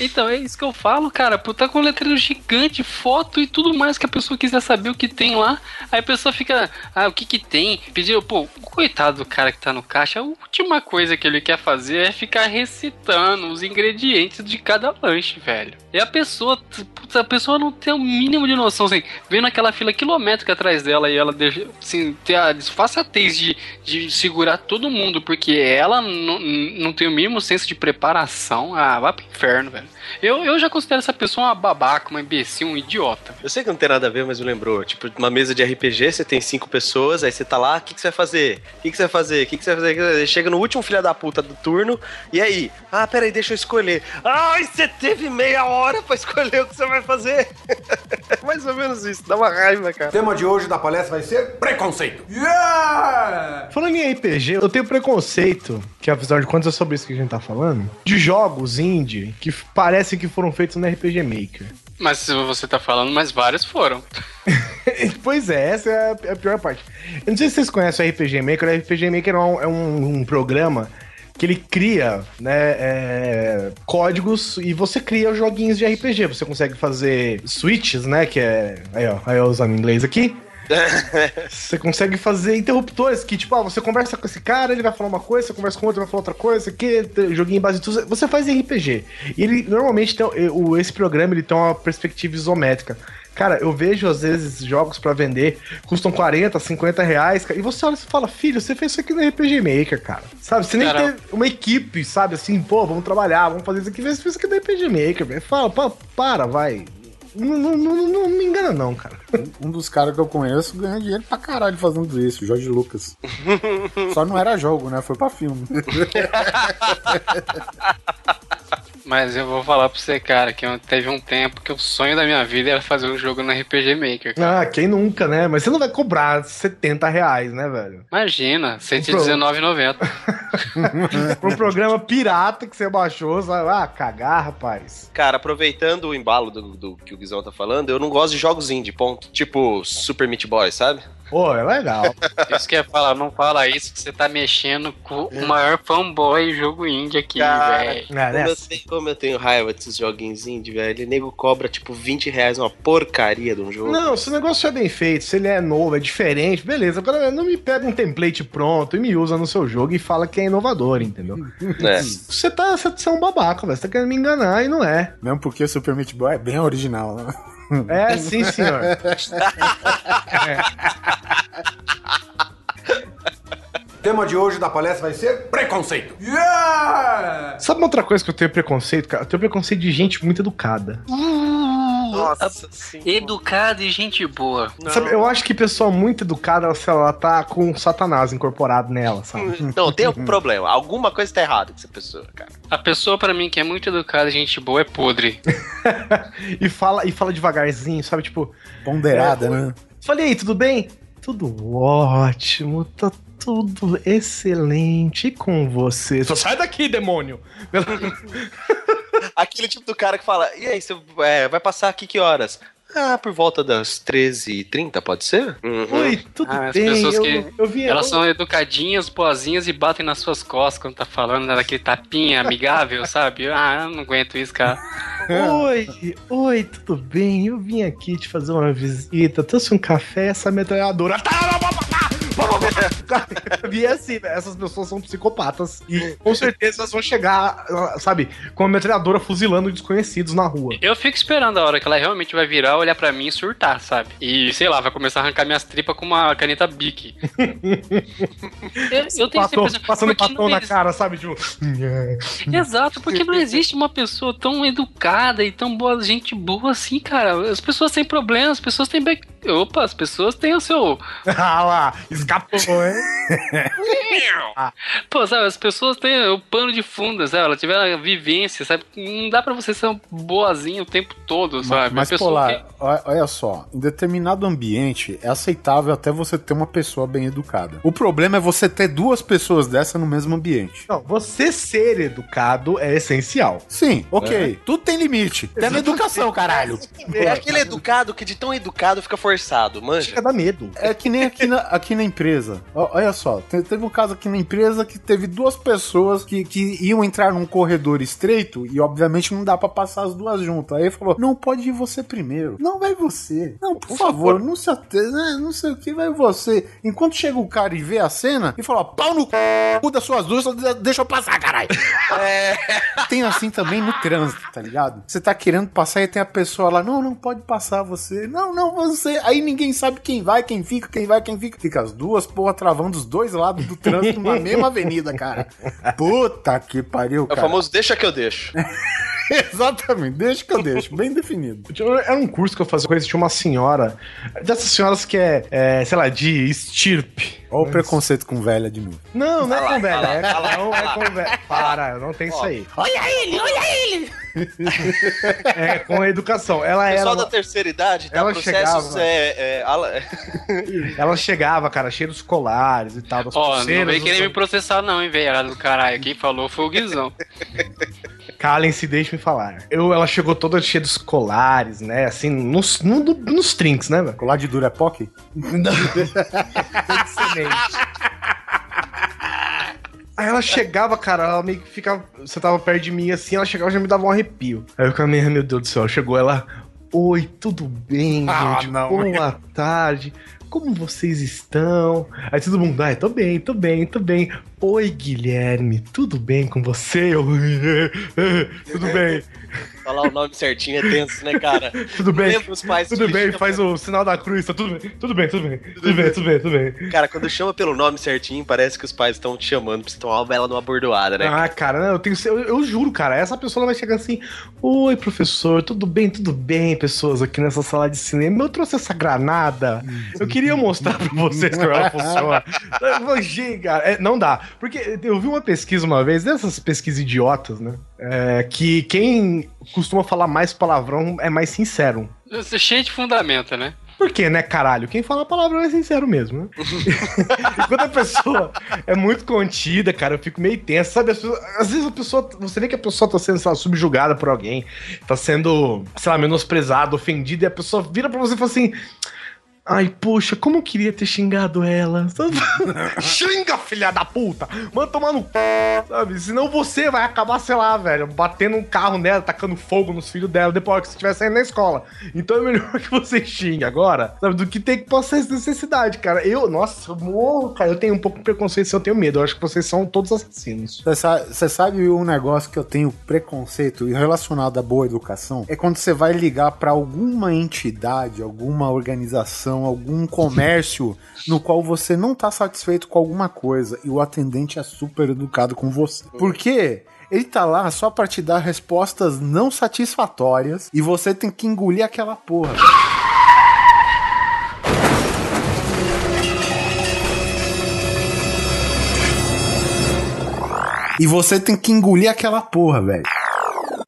Então, é isso que eu falo, cara. Pô, tá com um letreiro gigante, foto e tudo mais que a pessoa quiser saber o que tem lá. Aí a pessoa fica, ah, o que que tem? Pediu, pô, coitado do cara que tá no caixa, a última coisa que ele quer fazer é ficar recitando os ingredientes de cada lanche, velho. E a pessoa, putz, a pessoa não tem o mínimo de noção, assim, vendo aquela fila quilométrica atrás dela e ela deixa, assim, ter a desfaçatez de, de segurar todo mundo, porque ela não, tem o mínimo senso de preparação. Ah, vai pro inferno, velho. Eu, eu já considero essa pessoa uma babaca, uma imbecil, um idiota. Eu sei que não tem nada a ver, mas me lembrou. Tipo, uma mesa de RPG, você tem cinco pessoas, aí você tá lá, o que, que você vai fazer? O que, que você vai fazer? O que, que você vai fazer? Chega no último filho da puta do turno, e aí? Ah, peraí, deixa eu escolher. Ai, você teve meia hora pra escolher o que você vai fazer. Mais ou menos isso, dá uma raiva, O cara. tema de hoje da palestra vai ser preconceito. Yeah! Falando em RPG, eu tenho preconceito, que apesar de contas é sobre isso que a gente tá falando, de jogos indie que f- parecem que foram feitos no RPG Maker. Mas se você tá falando, mas vários foram. pois é, essa é a, a pior parte. Eu não sei se vocês conhecem o RPG Maker. O RPG Maker é um, é um- um programa que ele cria né, é, códigos e você cria joguinhos de RPG. Você consegue fazer switches, né? Que é. Aí, ó, aí eu usando inglês aqui. Você consegue fazer interruptores que, tipo, ah, você conversa com esse cara, ele vai falar uma coisa, você conversa com outro, ele vai falar outra coisa, aqui, joguinho em base de tudo. Você faz RPG. E ele, normalmente, tem, o, esse programa, ele tem uma perspectiva isométrica. Cara, eu vejo às vezes jogos para vender, custam 40, 50 reais, e você olha e fala, filho, você fez isso aqui no RPG Maker, cara. Sabe? Você nem cara... tem uma equipe, sabe? Assim, pô, vamos trabalhar, vamos fazer isso aqui, você fez isso aqui no RPG Maker, velho. Fala, para, vai. Não, não, não, não, me engana, não, cara. Um dos caras que eu conheço ganha dinheiro pra caralho fazendo isso, Jorge Lucas. Só não era jogo, né? Foi pra filme. Mas eu vou falar pra você, cara, que teve um tempo que o sonho da minha vida era fazer um jogo no RPG Maker. Cara. Ah, quem nunca, né? Mas você não vai cobrar 70 reais, né, velho? Imagina, 119,90. um programa pirata que você baixou, sabe? Ah, cagar, rapaz. Cara, aproveitando o embalo do, do que o Guizão tá falando, eu não gosto de jogos indie, ponto. Tipo Super Meat Boy, sabe? Pô, é legal. Isso que ia falar, não fala isso, que você tá mexendo com o maior fanboy jogo indie aqui, velho. Como, eu tenho, como eu tenho raiva desses joguinhos indie, velho. O nego cobra tipo 20 reais uma porcaria de um jogo. Não, se o negócio é bem feito, se ele é novo, é diferente, beleza. Agora não me pega um template pronto e me usa no seu jogo e fala que é inovador, entendeu? É. Você tá, você é um babaca, velho. Você tá querendo me enganar e não é. Mesmo porque o Super Meat Boy é bem original, né? É, sim, senhor. tema de hoje da palestra vai ser preconceito. Yeah! Sabe uma outra coisa que eu tenho preconceito, cara? Eu tenho preconceito de gente muito educada. Nossa Educada e gente boa. Sabe, eu acho que pessoa muito educada, ela, ela tá com Satanás incorporado nela, sabe? Não, tem um problema. Alguma coisa tá errada com essa pessoa, cara. A pessoa, para mim, que é muito educada e gente boa é podre. e, fala, e fala devagarzinho, sabe? Tipo. Ponderada, é, né? Falei aí, tudo bem? Tudo ótimo, tá tudo excelente com você. Só sai daqui, demônio! Aquele tipo do cara que fala: E aí, você é, vai passar aqui que horas? Ah, por volta das 13h30, pode ser? Uhum. Oi, tudo ah, bem? As pessoas eu, que eu vi, elas eu... são educadinhas, boazinhas e batem nas suas costas quando tá falando daquele tapinha amigável, sabe? Ah, eu não aguento isso, cara. oi, oi, tudo bem? Eu vim aqui te fazer uma visita, trouxe um café, essa metralhadora. e assim, essas pessoas são psicopatas. E com certeza elas vão chegar, sabe, com a metralhadora fuzilando desconhecidos na rua. Eu fico esperando a hora que ela realmente vai virar, olhar para mim e surtar, sabe? E sei lá, vai começar a arrancar minhas tripas com uma caneta Bic. eu, eu tenho Patou, certeza. Passando batom na cara, sabe? Tipo... Exato, porque não existe uma pessoa tão educada e tão boa, gente boa assim, cara. As pessoas têm problemas, as pessoas têm back... Opa, as pessoas têm o seu. ah lá, escapou, hein? Pô, sabe, as pessoas têm o pano de fundo, sabe? Ela tiver a vivência, sabe? Não dá pra você ser boazinha o tempo todo, sabe? Mas, mas Polar, que... olha só, em determinado ambiente é aceitável até você ter uma pessoa bem educada. O problema é você ter duas pessoas dessa no mesmo ambiente. Não, você ser educado é essencial. Sim, ok. É. Tudo tem limite. Tem na educação, caralho. É aquele educado que de tão educado fica forçado, manja. Chega dar medo. É que nem aqui na, aqui na empresa. Olha só, teve um caso aqui na empresa que teve duas pessoas que, que iam entrar num corredor estreito e, obviamente, não dá para passar as duas juntas. Aí falou: não, pode ir você primeiro. Não, vai você. Não, por, por favor, favor, não se né, não sei o que, vai você. Enquanto chega o cara e vê a cena e fala: pau no c das suas duas, deixa eu passar, caralho. É. Tem assim também no trânsito, tá ligado? Você tá querendo passar e tem a pessoa lá: não, não pode passar você. Não, não, você. Aí ninguém sabe quem vai, quem fica, quem vai, quem fica. Fica as duas porra travando os dois lados do trânsito na mesma avenida, cara. Puta que pariu, cara. É o famoso deixa que eu deixo. Exatamente, deixa que eu deixo, bem definido. Era um curso que eu fazia com tinha uma senhora, dessas senhoras que é, é sei lá, de estirpe. Olha o preconceito com velha de novo. Não, não é com velha, é, não é com velha. Para, não tem isso aí. Olha ele, olha ele! É, com a educação. Ela era. Pessoal da terceira idade, tá? Ela chegava. É, é, ela chegava, cara, cheia dos colares e tal. Ó, oh, não vem querer me processar, não, hein, velho, do caralho. Quem falou foi o Guizão. Calem-se, deixe-me falar. Eu, ela chegou toda cheia dos colares, né? Assim, nos, no, nos trinks, né, velho? Colar de Durepoc? Não. Aí ela chegava, cara, ela meio que ficava. Você tava perto de mim assim, ela chegava e já me dava um arrepio. Aí eu ficava, meu Deus do céu, chegou ela. Oi, tudo bem, ah, gente? Não. Boa tarde. como vocês estão? Aí todo mundo, ai, tô bem, tô bem, tô bem. Oi, Guilherme, tudo bem com você? Eu, tudo bem. Falar o nome certinho é tenso, né, cara? Tudo bem. Lembra os pais Tudo bem, faz o sinal da cruz, tá tudo bem, tudo bem, tudo bem, tudo bem, tudo bem, tudo bem. Cara, quando chama pelo nome certinho, parece que os pais estão te chamando pra você tomar uma bela numa bordoada, né? Ah, cara, eu tenho eu, eu juro, cara, essa pessoa vai chegar assim: Oi, professor, tudo bem, tudo bem, pessoas aqui nessa sala de cinema. Eu trouxe essa granada. Eu queria mostrar pra vocês como ela funciona. Gente, cara, é, não dá. Porque eu vi uma pesquisa uma vez, dessas pesquisas idiotas, né? É, que quem costuma falar mais palavrão é mais sincero. Isso é Cheio de fundamento, né? Por quê, né, caralho? Quem fala palavrão é sincero mesmo, né? quando a pessoa é muito contida, cara, eu fico meio tenso, sabe? As pessoas- às vezes a pessoa, você vê que a pessoa tá sendo, sei lá, subjugada por alguém, tá sendo, sei lá, menosprezada, ofendida, e a pessoa vira pra você e fala assim. Ai, poxa, como eu queria ter xingado ela. Xinga, filha da puta! Manda tomar no c... sabe? Senão você vai acabar, sei lá, velho, batendo um carro nela, tacando fogo nos filhos dela depois que você estiver saindo na escola. Então é melhor que você xingue agora, sabe? Do que ter que passar essa necessidade, cara. Eu, nossa, eu morro, cara. Eu tenho um pouco de preconceito eu tenho medo. Eu acho que vocês são todos assassinos. Você sabe, você sabe um negócio que eu tenho preconceito e relacionado à boa educação? É quando você vai ligar pra alguma entidade, alguma organização, algum comércio no qual você não tá satisfeito com alguma coisa e o atendente é super educado com você. Por quê? Ele tá lá só pra te dar respostas não satisfatórias e você tem que engolir aquela porra. E você tem que engolir aquela porra, velho.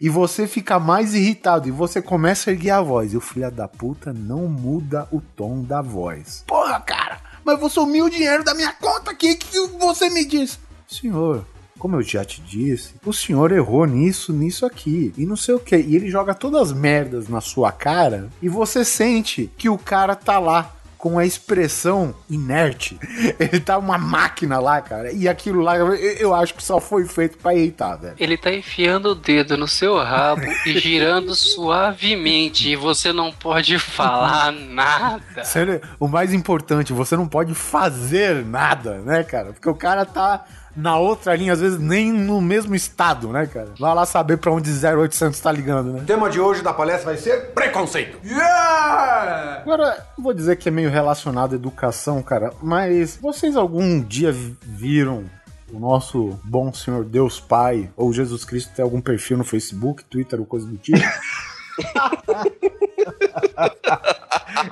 E você fica mais irritado e você começa a erguer a voz. E o filho da puta não muda o tom da voz. Porra, cara, mas você sumiu o dinheiro da minha conta aqui que você me disse. Senhor, como eu já te disse, o senhor errou nisso, nisso aqui. E não sei o que. E ele joga todas as merdas na sua cara e você sente que o cara tá lá com a expressão inerte. Ele tá uma máquina lá, cara. E aquilo lá, eu, acho que só foi feito pra irritar, velho. Ele tá enfiando o dedo no seu rabo e girando suavemente. E você não pode falar nada. Sério, o mais importante, você não pode fazer nada, né, cara? Porque o cara tá na outra linha, às vezes nem no mesmo estado, né, cara? Vai lá saber pra onde 0800 tá ligando, né? O tema de hoje da palestra vai ser preconceito. Yeah! Agora, vou dizer que é meio relacionado à educação, cara, mas vocês algum dia vi- viram o nosso bom senhor Deus Pai ou Jesus Cristo ter algum perfil no Facebook, Twitter ou coisa do tipo?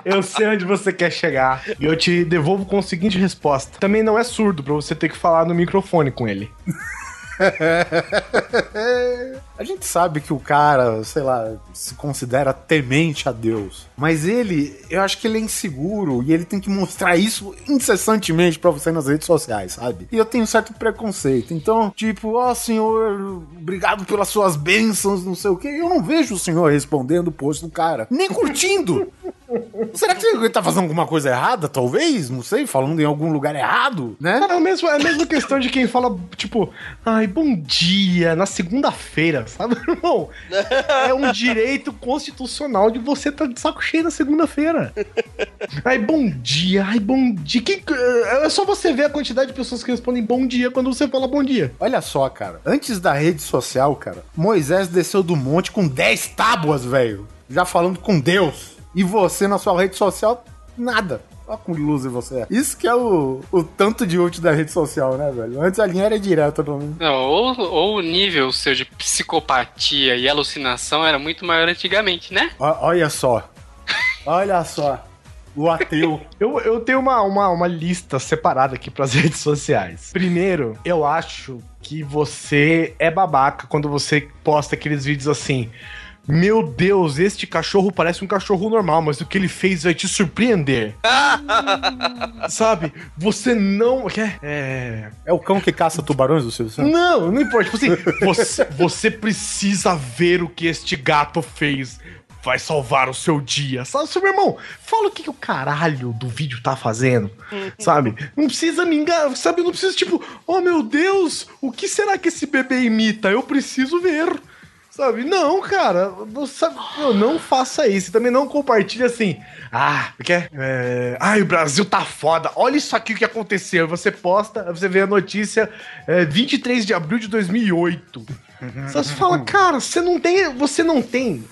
Eu sei onde você quer chegar. E eu te devolvo com a seguinte resposta. Também não é surdo pra você ter que falar no microfone com ele. A gente sabe que o cara, sei lá, se considera temente a Deus. Mas ele, eu acho que ele é inseguro e ele tem que mostrar isso incessantemente pra você nas redes sociais, sabe? E eu tenho certo preconceito. Então, tipo, ó senhor, obrigado pelas suas bênçãos, não sei o quê. Eu não vejo o senhor respondendo o post do cara, nem curtindo. Será que ele tá fazendo alguma coisa errada, talvez? Não sei, falando em algum lugar errado, né? É a mesma, é a mesma questão de quem fala, tipo, ai, bom dia, na segunda-feira, sabe, irmão? É um direito constitucional de você estar de saco cheio na segunda-feira. Ai, bom dia, ai, bom dia. Que, é só você ver a quantidade de pessoas que respondem bom dia quando você fala bom dia. Olha só, cara. Antes da rede social, cara, Moisés desceu do monte com 10 tábuas, velho. Já falando com Deus. E você na sua rede social, nada. Olha com loser você é. Isso que é o, o tanto de útil da rede social, né, velho? Antes a linha era direta, pelo menos. Não, ou, ou o nível seu de psicopatia e alucinação era muito maior antigamente, né? Ó- Olha só. Olha só. O ateu. Eu, eu tenho uma, uma, uma lista separada aqui pras redes sociais. Primeiro, eu acho que você é babaca quando você posta aqueles vídeos assim. Meu Deus, este cachorro parece um cachorro normal, mas o que ele fez vai te surpreender. Sabe? Você não. É. É o cão que caça tubarões do Silvio Santos? Não, não importa. Tipo assim, você, você precisa ver o que este gato fez. Vai salvar o seu dia. Sabe, seu irmão, fala o que, que o caralho do vídeo tá fazendo. Sabe? Não precisa me enganar. Sabe? Não precisa, tipo, oh meu Deus, o que será que esse bebê imita? Eu preciso ver. Sabe? Não, cara. Meu, não faça isso. E também não compartilhe assim. Ah, porque. É, ai, o Brasil tá foda. Olha isso aqui que aconteceu. Você posta, você vê a notícia é, 23 de abril de 2008. Você fala, cara, você não tem. Você não tem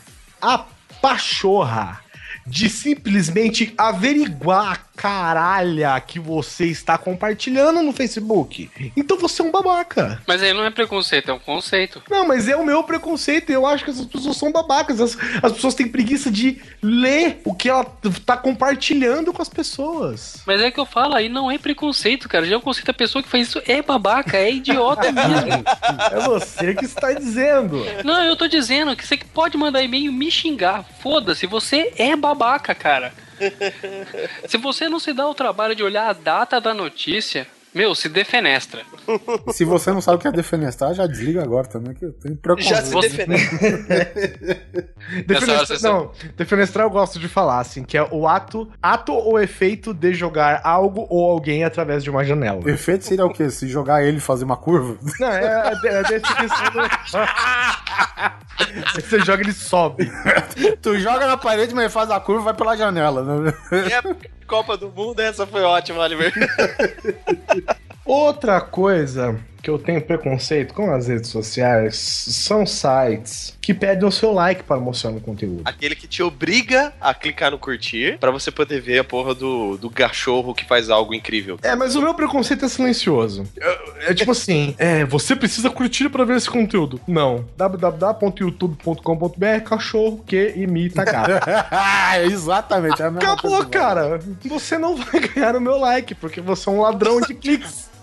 a pachorra de simplesmente averiguar caralha que você está compartilhando no Facebook. Então você é um babaca. Mas aí não é preconceito, é um conceito. Não, mas é o meu preconceito. Eu acho que essas pessoas são babacas. As, as pessoas têm preguiça de ler o que ela tá compartilhando com as pessoas. Mas é que eu falo, aí não é preconceito, cara. Já é um conceito, a pessoa que faz isso é babaca, é idiota mesmo. É você que está dizendo. Não, eu tô dizendo que você pode mandar e-mail e me xingar. Foda-se, você é babaca, cara. Se você não se dá o trabalho de olhar a data da notícia, meu, se defenestra. Se você não sabe o que é defenestrar, já desliga agora também, que eu tenho Já preconceito. se. Defenestrar, Nessa hora você não, defenestrar eu gosto de falar, assim, que é o ato, ato ou efeito de jogar algo ou alguém através de uma janela. O efeito seria o quê? Se jogar ele e fazer uma curva? Não, é, é a de- é a definição do... Você joga ele sobe. tu joga na parede, mas ele faz a curva e vai pela janela. Né? É Copa do Mundo, essa foi ótima, Oliver. Outra coisa que eu tenho preconceito com as redes sociais são sites que pedem o seu like para mostrar no conteúdo. Aquele que te obriga a clicar no curtir pra você poder ver a porra do, do cachorro que faz algo incrível. É, mas o meu preconceito é silencioso. É, é tipo assim, é, você precisa curtir para ver esse conteúdo. Não. www.youtube.com.br cachorro que imita gato. Exatamente. É a mesma Acabou, cara. Você não vai ganhar o meu like, porque você é um ladrão de cliques.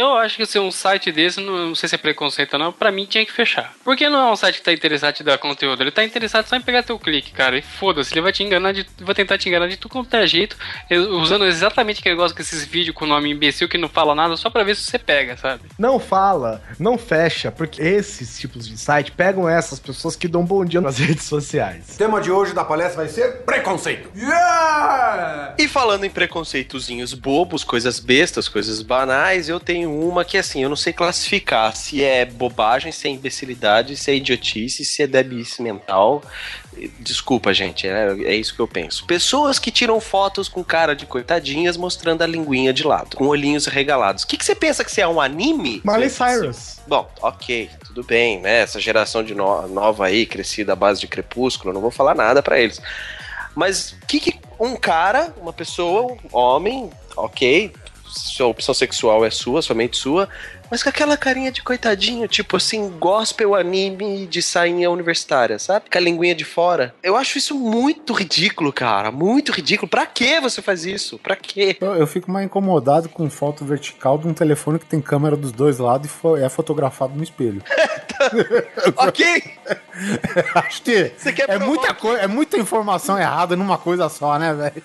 Eu acho que se um site desse, não, não sei se é preconceito ou não, pra mim tinha que fechar. Porque não é um site que tá interessado em te dar conteúdo, ele tá interessado só em pegar teu clique, cara. E foda-se, ele vai te enganar de. vai tentar te enganar de tudo quanto é jeito, usando exatamente aquele negócio com esses vídeos com o nome imbecil que não fala nada, só pra ver se você pega, sabe? Não fala, não fecha, porque esses tipos de site pegam essas pessoas que dão bom dia nas redes sociais. O tema de hoje da palestra vai ser preconceito. Yeah! E falando em preconceitozinhos bobos, coisas bestas, coisas banais, eu tenho uma que assim, eu não sei classificar se é bobagem, se é imbecilidade, se é idiotice, se é debice mental. Desculpa, gente, é, é isso que eu penso. Pessoas que tiram fotos com cara de coitadinhas mostrando a linguinha de lado, com olhinhos regalados. O que, que você pensa que você é um anime? Miley Seu- Cyrus. Bom, ok, tudo bem, né? Essa geração de no- nova aí, crescida à base de crepúsculo, não vou falar nada pra eles. Mas o que, que um cara, uma pessoa, um homem, ok, sua opção sexual é sua, somente sua, mas com aquela carinha de coitadinho, tipo assim, gospel anime de sainha universitária, sabe? Com a linguinha de fora. Eu acho isso muito ridículo, cara. Muito ridículo. Pra que você faz isso? Pra quê? Eu, eu fico mais incomodado com foto vertical de um telefone que tem câmera dos dois lados e é fotografado no espelho. ok! Acho que Você quer é muita, é muita informação errada numa coisa só, né, velho?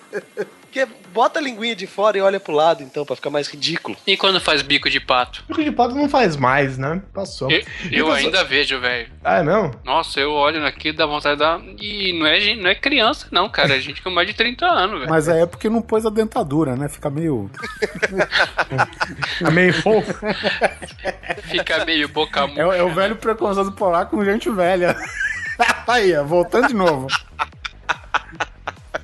Porque bota a linguinha de fora e olha pro lado, então, pra ficar mais ridículo. E quando faz bico de pato? Bico de pato não faz mais, né? Passou. Eu, eu você- ainda vejo, velho. Ah, é mesmo? Nossa, eu olho naquilo, dá vontade de dar. E não é, não é criança, não, cara. É gente com mais de 30 anos, velho. Mas é porque não pôs a dentadura, né? Fica meio. É meio fofo. Fica meio boca É, o- é o velho preconceito polar com gente velha. Aí, ó, voltando de novo.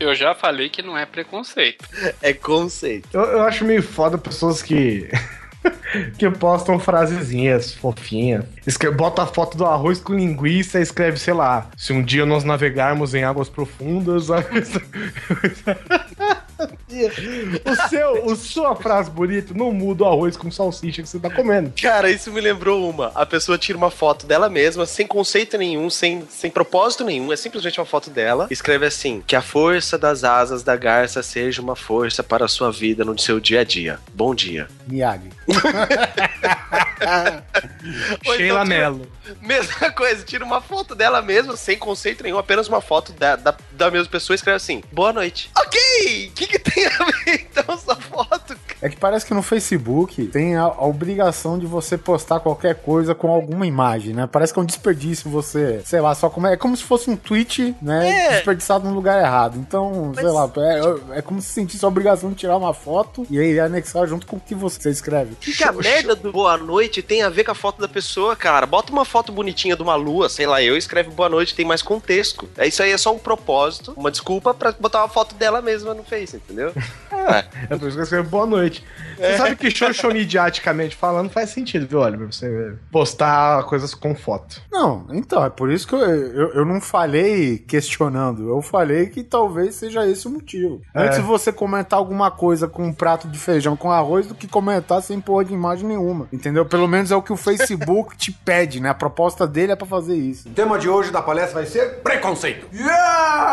Eu já falei que não é preconceito. É conceito. Eu, eu acho meio foda pessoas que. que postam frasezinhas fofinhas. Escreve, bota a foto do arroz com linguiça e escreve, sei lá, se um dia nós navegarmos em águas profundas. o seu, o sua frase bonita não muda o arroz com salsicha que você tá comendo. Cara, isso me lembrou uma. A pessoa tira uma foto dela mesma, sem conceito nenhum, sem, sem propósito nenhum. É simplesmente uma foto dela. Escreve assim: Que a força das asas da garça seja uma força para a sua vida no seu dia a dia. Bom dia. Miyagi. Sheila então tira- Mello. Mesma coisa, tira uma foto dela mesma, sem conceito nenhum, apenas uma foto da, da, da mesma pessoa e escreve assim: Boa noite. Ok! O que, que tem a ver então essa foto, É que parece que no Facebook tem a, a obrigação de você postar qualquer coisa com alguma imagem, né? Parece que é um desperdício você, sei lá, só como é, é como se fosse um tweet, né? É. Desperdiçado no lugar errado. Então, sei lá, é, é como se sentisse a obrigação de tirar uma foto e aí anexar junto com o que você escreve. O que, que a merda do boa noite tem a ver com a foto da pessoa, cara? Bota uma foto bonitinha de uma lua, sei lá, eu escreve boa noite, tem mais contexto. É isso aí é só um propósito, uma desculpa pra botar uma foto dela mesma no Face, entendeu? É por isso que eu escrevo boa noite. Você sabe que xoxonidiaticamente falando faz sentido, viu, Oliver? Você postar coisas com foto. Não, então, é por isso que eu, eu, eu não falei questionando. Eu falei que talvez seja esse o motivo. É. Antes você comentar alguma coisa com um prato de feijão com arroz do que comentar sem porra de imagem nenhuma. Entendeu? Pelo menos é o que o Facebook te pede, né? A proposta dele é pra fazer isso. O tema de hoje da palestra vai ser preconceito. Yeah!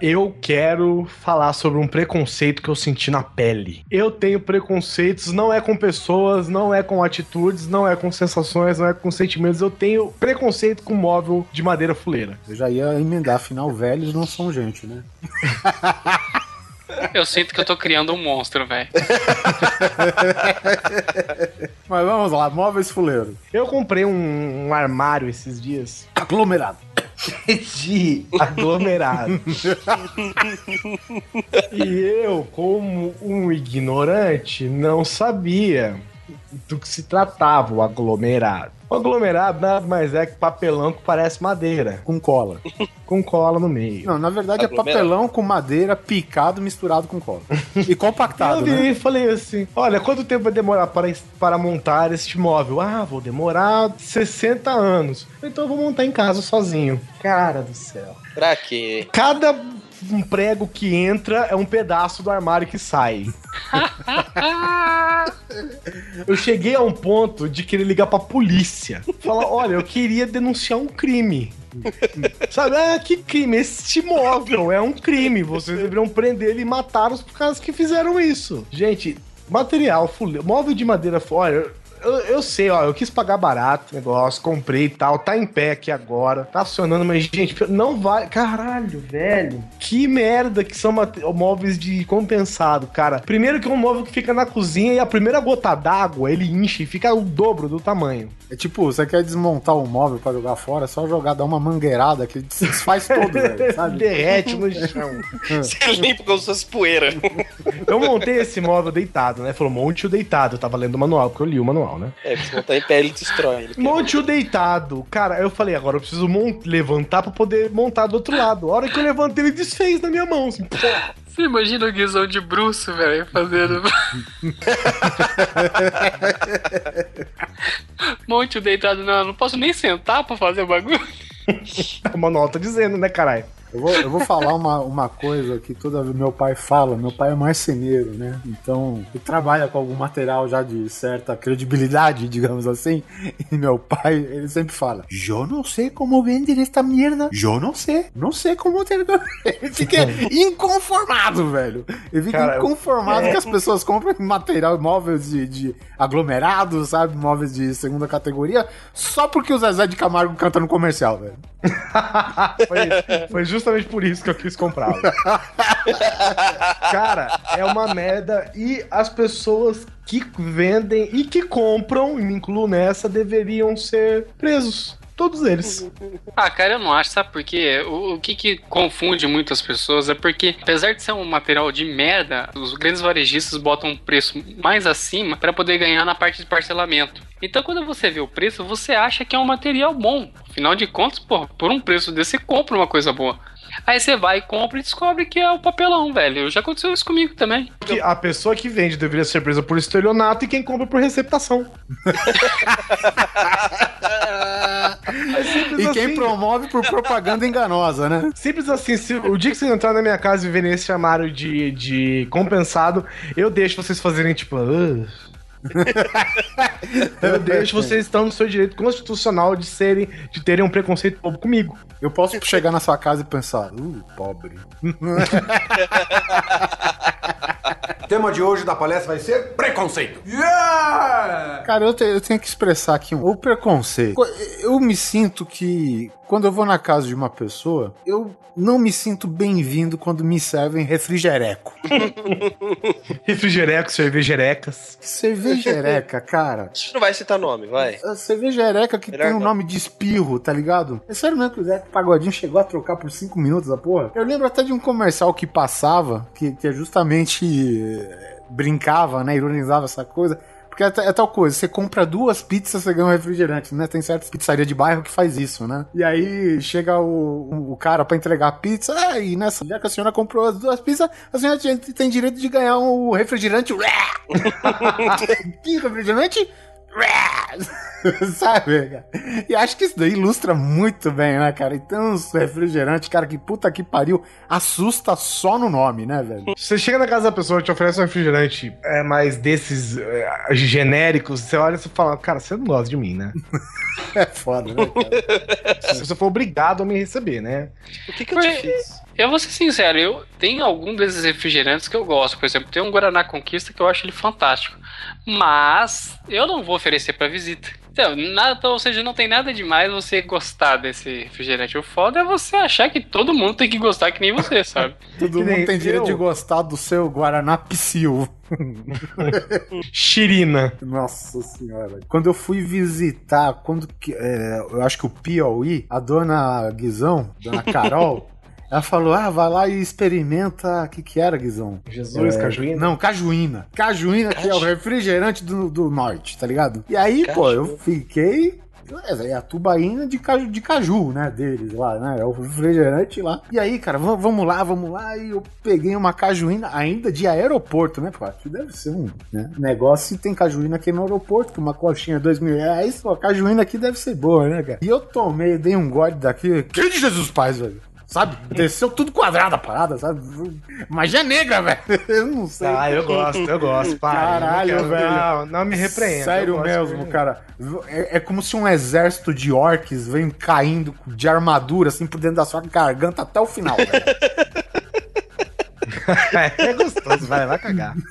Eu quero falar sobre um preconceito que eu senti na pele. Eu tenho preconceitos, não é com pessoas, não é com atitudes, não é com sensações, não é com sentimentos. Eu tenho preconceito com móvel de madeira fuleira. Eu já ia emendar, afinal, velhos não são gente, né? Eu sinto que eu tô criando um monstro, velho. Mas vamos lá, móveis fuleiros. Eu comprei um, um armário esses dias Aglomerado. de aglomerado. e eu, como um ignorante, não sabia do que se tratava o aglomerado. O aglomerado nada mais é que papelão que parece madeira, Com cola. com cola no meio. Não, na verdade é papelão com madeira picado misturado com cola. E compactado, eu virei né? e falei assim: olha, quanto tempo vai demorar para, para montar este móvel? Ah, vou demorar 60 anos. Então eu vou montar em casa sozinho. Cara do céu. Pra quê? Cada um prego que entra é um pedaço do armário que sai. Eu cheguei a um ponto de querer ligar pra polícia. Falar, olha, eu queria denunciar um crime. Sabe, ah, que crime? Este móvel é um crime. Vocês deveriam prender ele e matar os caras que fizeram isso. Gente, material, fule... móvel de madeira, olha, eu, eu sei, ó, eu quis pagar barato, negócio, comprei e tal, tá em pé aqui agora, tá funcionando, mas, gente, não vai. Caralho, velho. Que merda que são móveis de compensado, cara. Primeiro que é um móvel que fica na cozinha e a primeira gota d'água ele enche e fica o dobro do tamanho. É tipo, você quer desmontar um móvel pra jogar fora, é só jogar, dar uma mangueirada que se desfaz todo, velho, sabe? Derrete no chão. Você limpa com suas poeiras. Eu montei esse móvel deitado, né? Falou, monte o deitado. Eu tava lendo o manual, porque eu li o manual, né? É, se botar em pé, ele destrói. Ele Monte o deitado. Cara, eu falei, agora eu preciso levantar pra poder montar do outro lado. A hora que eu levantei, ele desfez na minha mão. Assim, pô. Você imagina o guizão de bruxo, velho, fazendo. Monte o deitado, não, não posso nem sentar pra fazer o bagulho. O manual tá dizendo, né, caralho? Eu vou, eu vou falar uma, uma coisa que toda vez meu pai fala. Meu pai é marceneiro, né? Então, ele trabalha com algum material já de certa credibilidade, digamos assim. E meu pai, ele sempre fala: Eu não sei como vender esta merda. Eu não sei. Não sei como ter. Ele fica inconformado, velho. Ele fica Cara, inconformado é. que as pessoas compram material, móveis de, de aglomerados, sabe? Móveis de segunda categoria, só porque o Zezé de Camargo canta no comercial, velho. Foi, foi justamente por isso que eu quis comprá-lo. Cara, é uma merda. E as pessoas que vendem e que compram, e me incluo nessa, deveriam ser presos. Todos eles. Ah, cara, eu não acho, sabe por quê? O, o que que confunde muitas pessoas é porque, apesar de ser um material de merda, os grandes varejistas botam um preço mais acima pra poder ganhar na parte de parcelamento. Então, quando você vê o preço, você acha que é um material bom. Afinal de contas, pô, por um preço desse, compra uma coisa boa. Aí você vai, compra e descobre que é o papelão, velho. Já aconteceu isso comigo também. Que a pessoa que vende deveria ser presa por estelionato e quem compra por receptação. É simples E quem assim. promove por propaganda enganosa, né? Simples assim, se, o dia que vocês entrarem na minha casa e verem esse armário de, de compensado, eu deixo vocês fazerem tipo. "Ah". Eu deixo vocês estão no seu direito constitucional de serem, de terem um preconceito bobo comigo. Eu posso chegar na sua casa e pensar, uh, pobre. O tema de hoje da palestra vai ser preconceito. Yeah! Cara, eu, te- eu tenho que expressar aqui um, o preconceito. Eu me sinto que quando eu vou na casa de uma pessoa, eu não me sinto bem-vindo quando me servem refrigereco. Refrigerecos, cervejerecas. Cervejereca, cara. A gente não vai citar nome, vai. A cervejereca que Melhor tem o não. nome de espirro, tá ligado? É sério mesmo que o Zé Pagodinho chegou a trocar por 5 minutos a porra? Eu lembro até de um comercial que passava, que, que é justamente eh, brincava, né? Ironizava essa coisa. Porque é, é tal coisa, você compra duas pizzas, você ganha um refrigerante, né? Tem certas pizzarias de bairro que faz isso, né? E aí chega o, o cara pra entregar a pizza, ah, e nessa, já que a senhora comprou as duas pizzas, a senhora tem- tem direito de ganhar um refrigerante. que refrigerante? Sabe? cara? E acho que isso daí ilustra muito bem, né, cara? Então, os refrigerantes, cara, que puta que pariu, assusta só no nome, né, velho? Você chega na casa da pessoa te oferece um refrigerante é, mais desses é, genéricos, você olha e você fala, cara, você não gosta de mim, né? É foda, né, cara? Se você for obrigado a me receber, né? O que, que eu te Foi- fiz? Eu vou ser sincero, eu tenho algum desses refrigerantes que eu gosto. Por exemplo, tem um Guaraná Conquista que eu acho ele fantástico. Mas eu não vou oferecer pra visita. Então, nada, ou seja, não tem nada demais você gostar desse refrigerante. O foda é você achar que todo mundo tem que gostar que nem você, sabe? Todo mundo tem direito eu. de gostar do seu Guaraná Psyu. Chirina. Nossa senhora. Quando eu fui visitar, quando que, é, eu acho que o Piauí, a dona Guizão, dona Carol, ela falou: ah, vai lá e experimenta. O que, que era, Guizão? Jesus, É, cajuína. Não, cajuína. Cajuína, que é o refrigerante do, do norte, tá ligado? E aí, pô, eu fiquei. É a tubaína de caju, de caju, né? Deles lá, né? É o refrigerante lá. E aí, cara, vamos, lá, vamos lá. E eu peguei uma cajuína ainda de aeroporto, né? Pô, aqui deve ser um né, negócio e tem cajuína aqui no aeroporto, que uma coxinha dois mil reais. Pô, a cajuína aqui deve ser boa, né, cara? E eu tomei, dei um gole daqui. Que de Jesus Paz, velho? Sabe? Desceu tudo quadrado a parada, sabe? Magia negra, velho. Eu não sei. Ah, eu gosto, eu gosto. Para, Caralho, eu não quero- velho. Não, não me repreenda. Sério mesmo, de- cara. É, é como se um exército de orcs vem caindo de armadura, assim, por dentro da sua garganta até o final, velho. É gostoso, vai, vai cagar.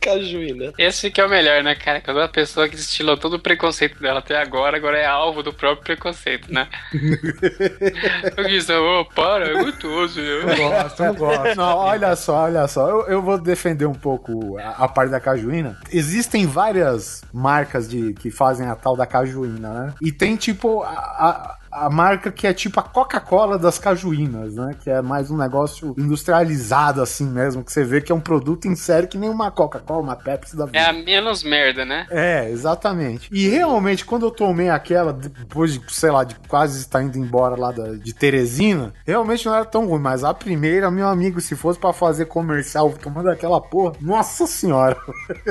Cajuína. Esse que é o melhor, né, cara? Quando a pessoa que destilou todo o preconceito dela até agora, agora é alvo do próprio preconceito, né? Eu disse, ô, para, é gostoso. Eu Eu... gosto, eu gosto. Não, olha só, olha só. Eu, eu vou defender um pouco a, a parte da cajuína. Existem várias marcas de que fazem a tal da cajuína, né? E tem tipo a, a, a marca que é tipo a Coca-Cola das cajuínas, né? Que é mais um negócio industrializado assim mesmo, que você vê que é um produto em série que nem uma Coca-Cola, uma Pepsi da vida. É a menos merda, né? É, exatamente. E realmente, quando eu tomei aquela, depois de, sei lá, de quase estar indo embora lá da- de Teresina, realmente não era tão ruim. Mas a primeira, meu amigo, se fosse pra fazer comercial tomando aquela porra, nossa senhora.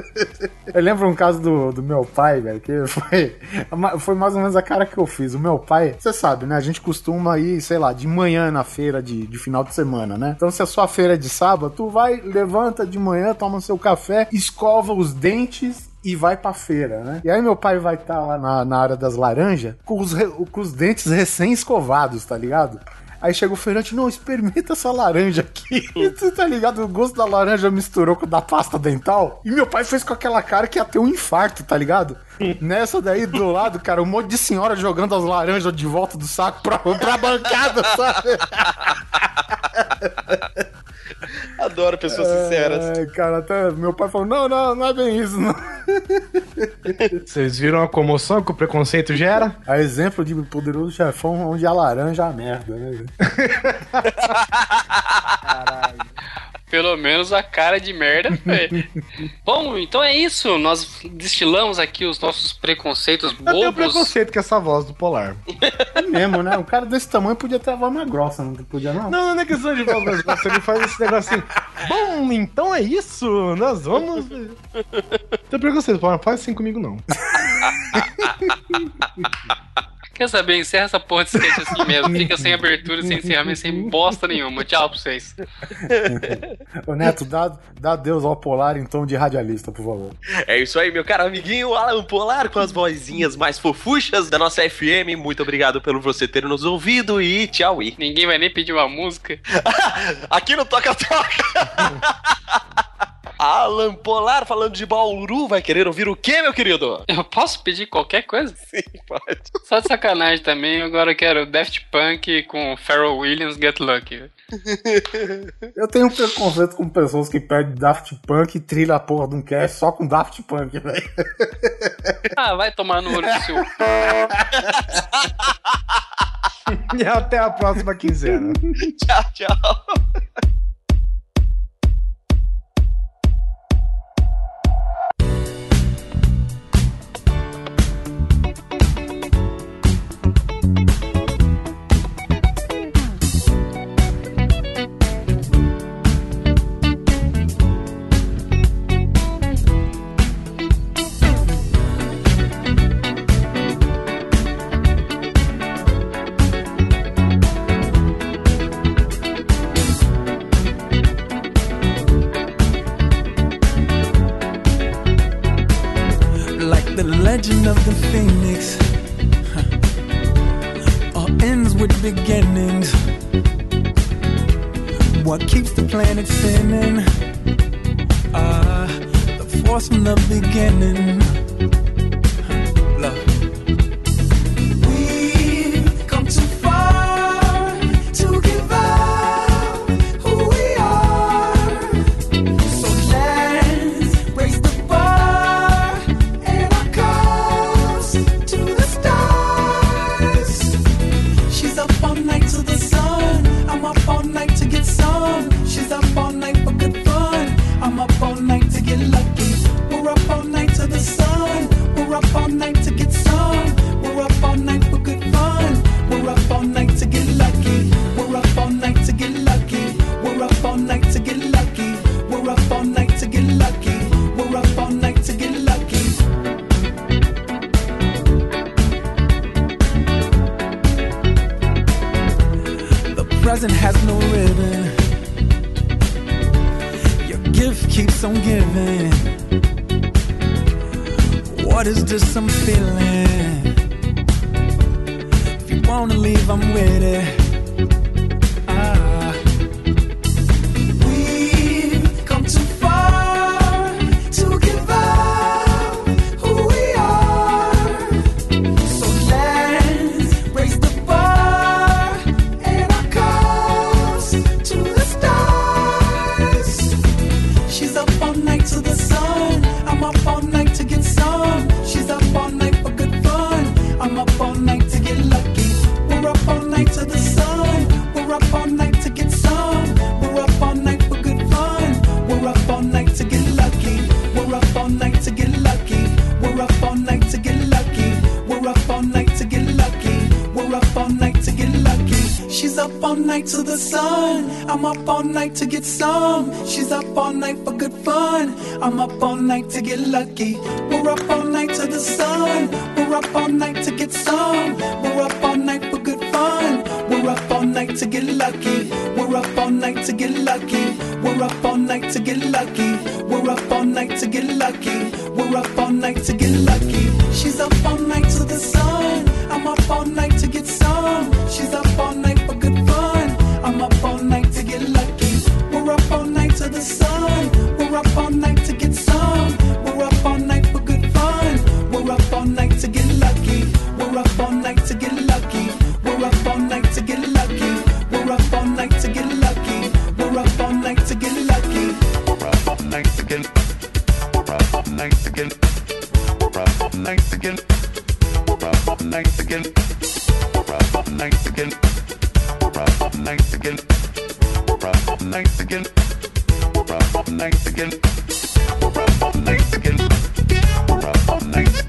eu lembro um caso do, do meu pai, velho, que foi, foi mais ou menos a cara que eu fiz. O meu pai, você sabe, né? A gente costuma ir, sei lá, de manhã na feira de, de final de semana, né? Então, se a sua feira é de sábado, tu vai, levanta de manhã, toma seu café, escova os dentes e vai pra feira, né? E aí meu pai vai estar lá na, na área das laranjas com os, re- com os dentes recém-escovados, tá ligado? Aí chega o feirante, não, experimenta essa laranja aqui. Você tá ligado? O gosto da laranja misturou com o da pasta dental. E meu pai fez com aquela cara que ia ter um infarto, tá ligado? Nessa daí do lado, cara, um monte de senhora jogando as laranjas de volta do saco pra, pra bancada, sabe? Adoro pessoas sinceras. Ai, cara, até meu pai falou: não, não, não é bem isso, não. Vocês viram a comoção que o preconceito gera? A exemplo de poderoso chefão onde a laranja é a merda, né? Pelo menos a cara de merda foi. Bom, então é isso. Nós destilamos aqui os nossos preconceitos Eu tenho bobos. preconceito com essa voz do Polar. É mesmo, né? Um cara desse tamanho podia ter a voz mais grossa, não podia, não? Não, não é questão de voz mais grossa, ele faz esse negócio assim. Bom, então é isso, nós vamos. Tem preconceito, Polar, não faz assim comigo não. Quer saber? Encerra essa porra de sketch assim mesmo. Fica sem abertura, sem encerramento, sem bosta nenhuma. Tchau pra vocês. Ô, Neto, dá, dá Deus ao polar em tom de radialista, por favor. É isso aí, meu caro amiguinho Alan Polar, com as vozinhas mais fofuchas da nossa FM. Muito obrigado pelo você ter nos ouvido e tchau. E Ninguém vai nem pedir uma música. aqui no Toca Toca. Alan Polar falando de Bauru, vai querer ouvir o quê, meu querido? Eu posso pedir qualquer coisa? Sim, pode. Só de sacanagem também, agora eu quero Daft Punk com Pharrell Williams Get Lucky. eu tenho um preconceito com pessoas que pedem Daft Punk e trilha a porra de um cast só com Daft Punk, velho. Ah, vai tomar no olho do seu. e até a próxima quinzena. tchau, tchau. planet spinning. Ah, the force from the beginning. lucky Nice again. Nice again. Nice again. Nice again. Nice again. Nice again. Nice again. Nice again.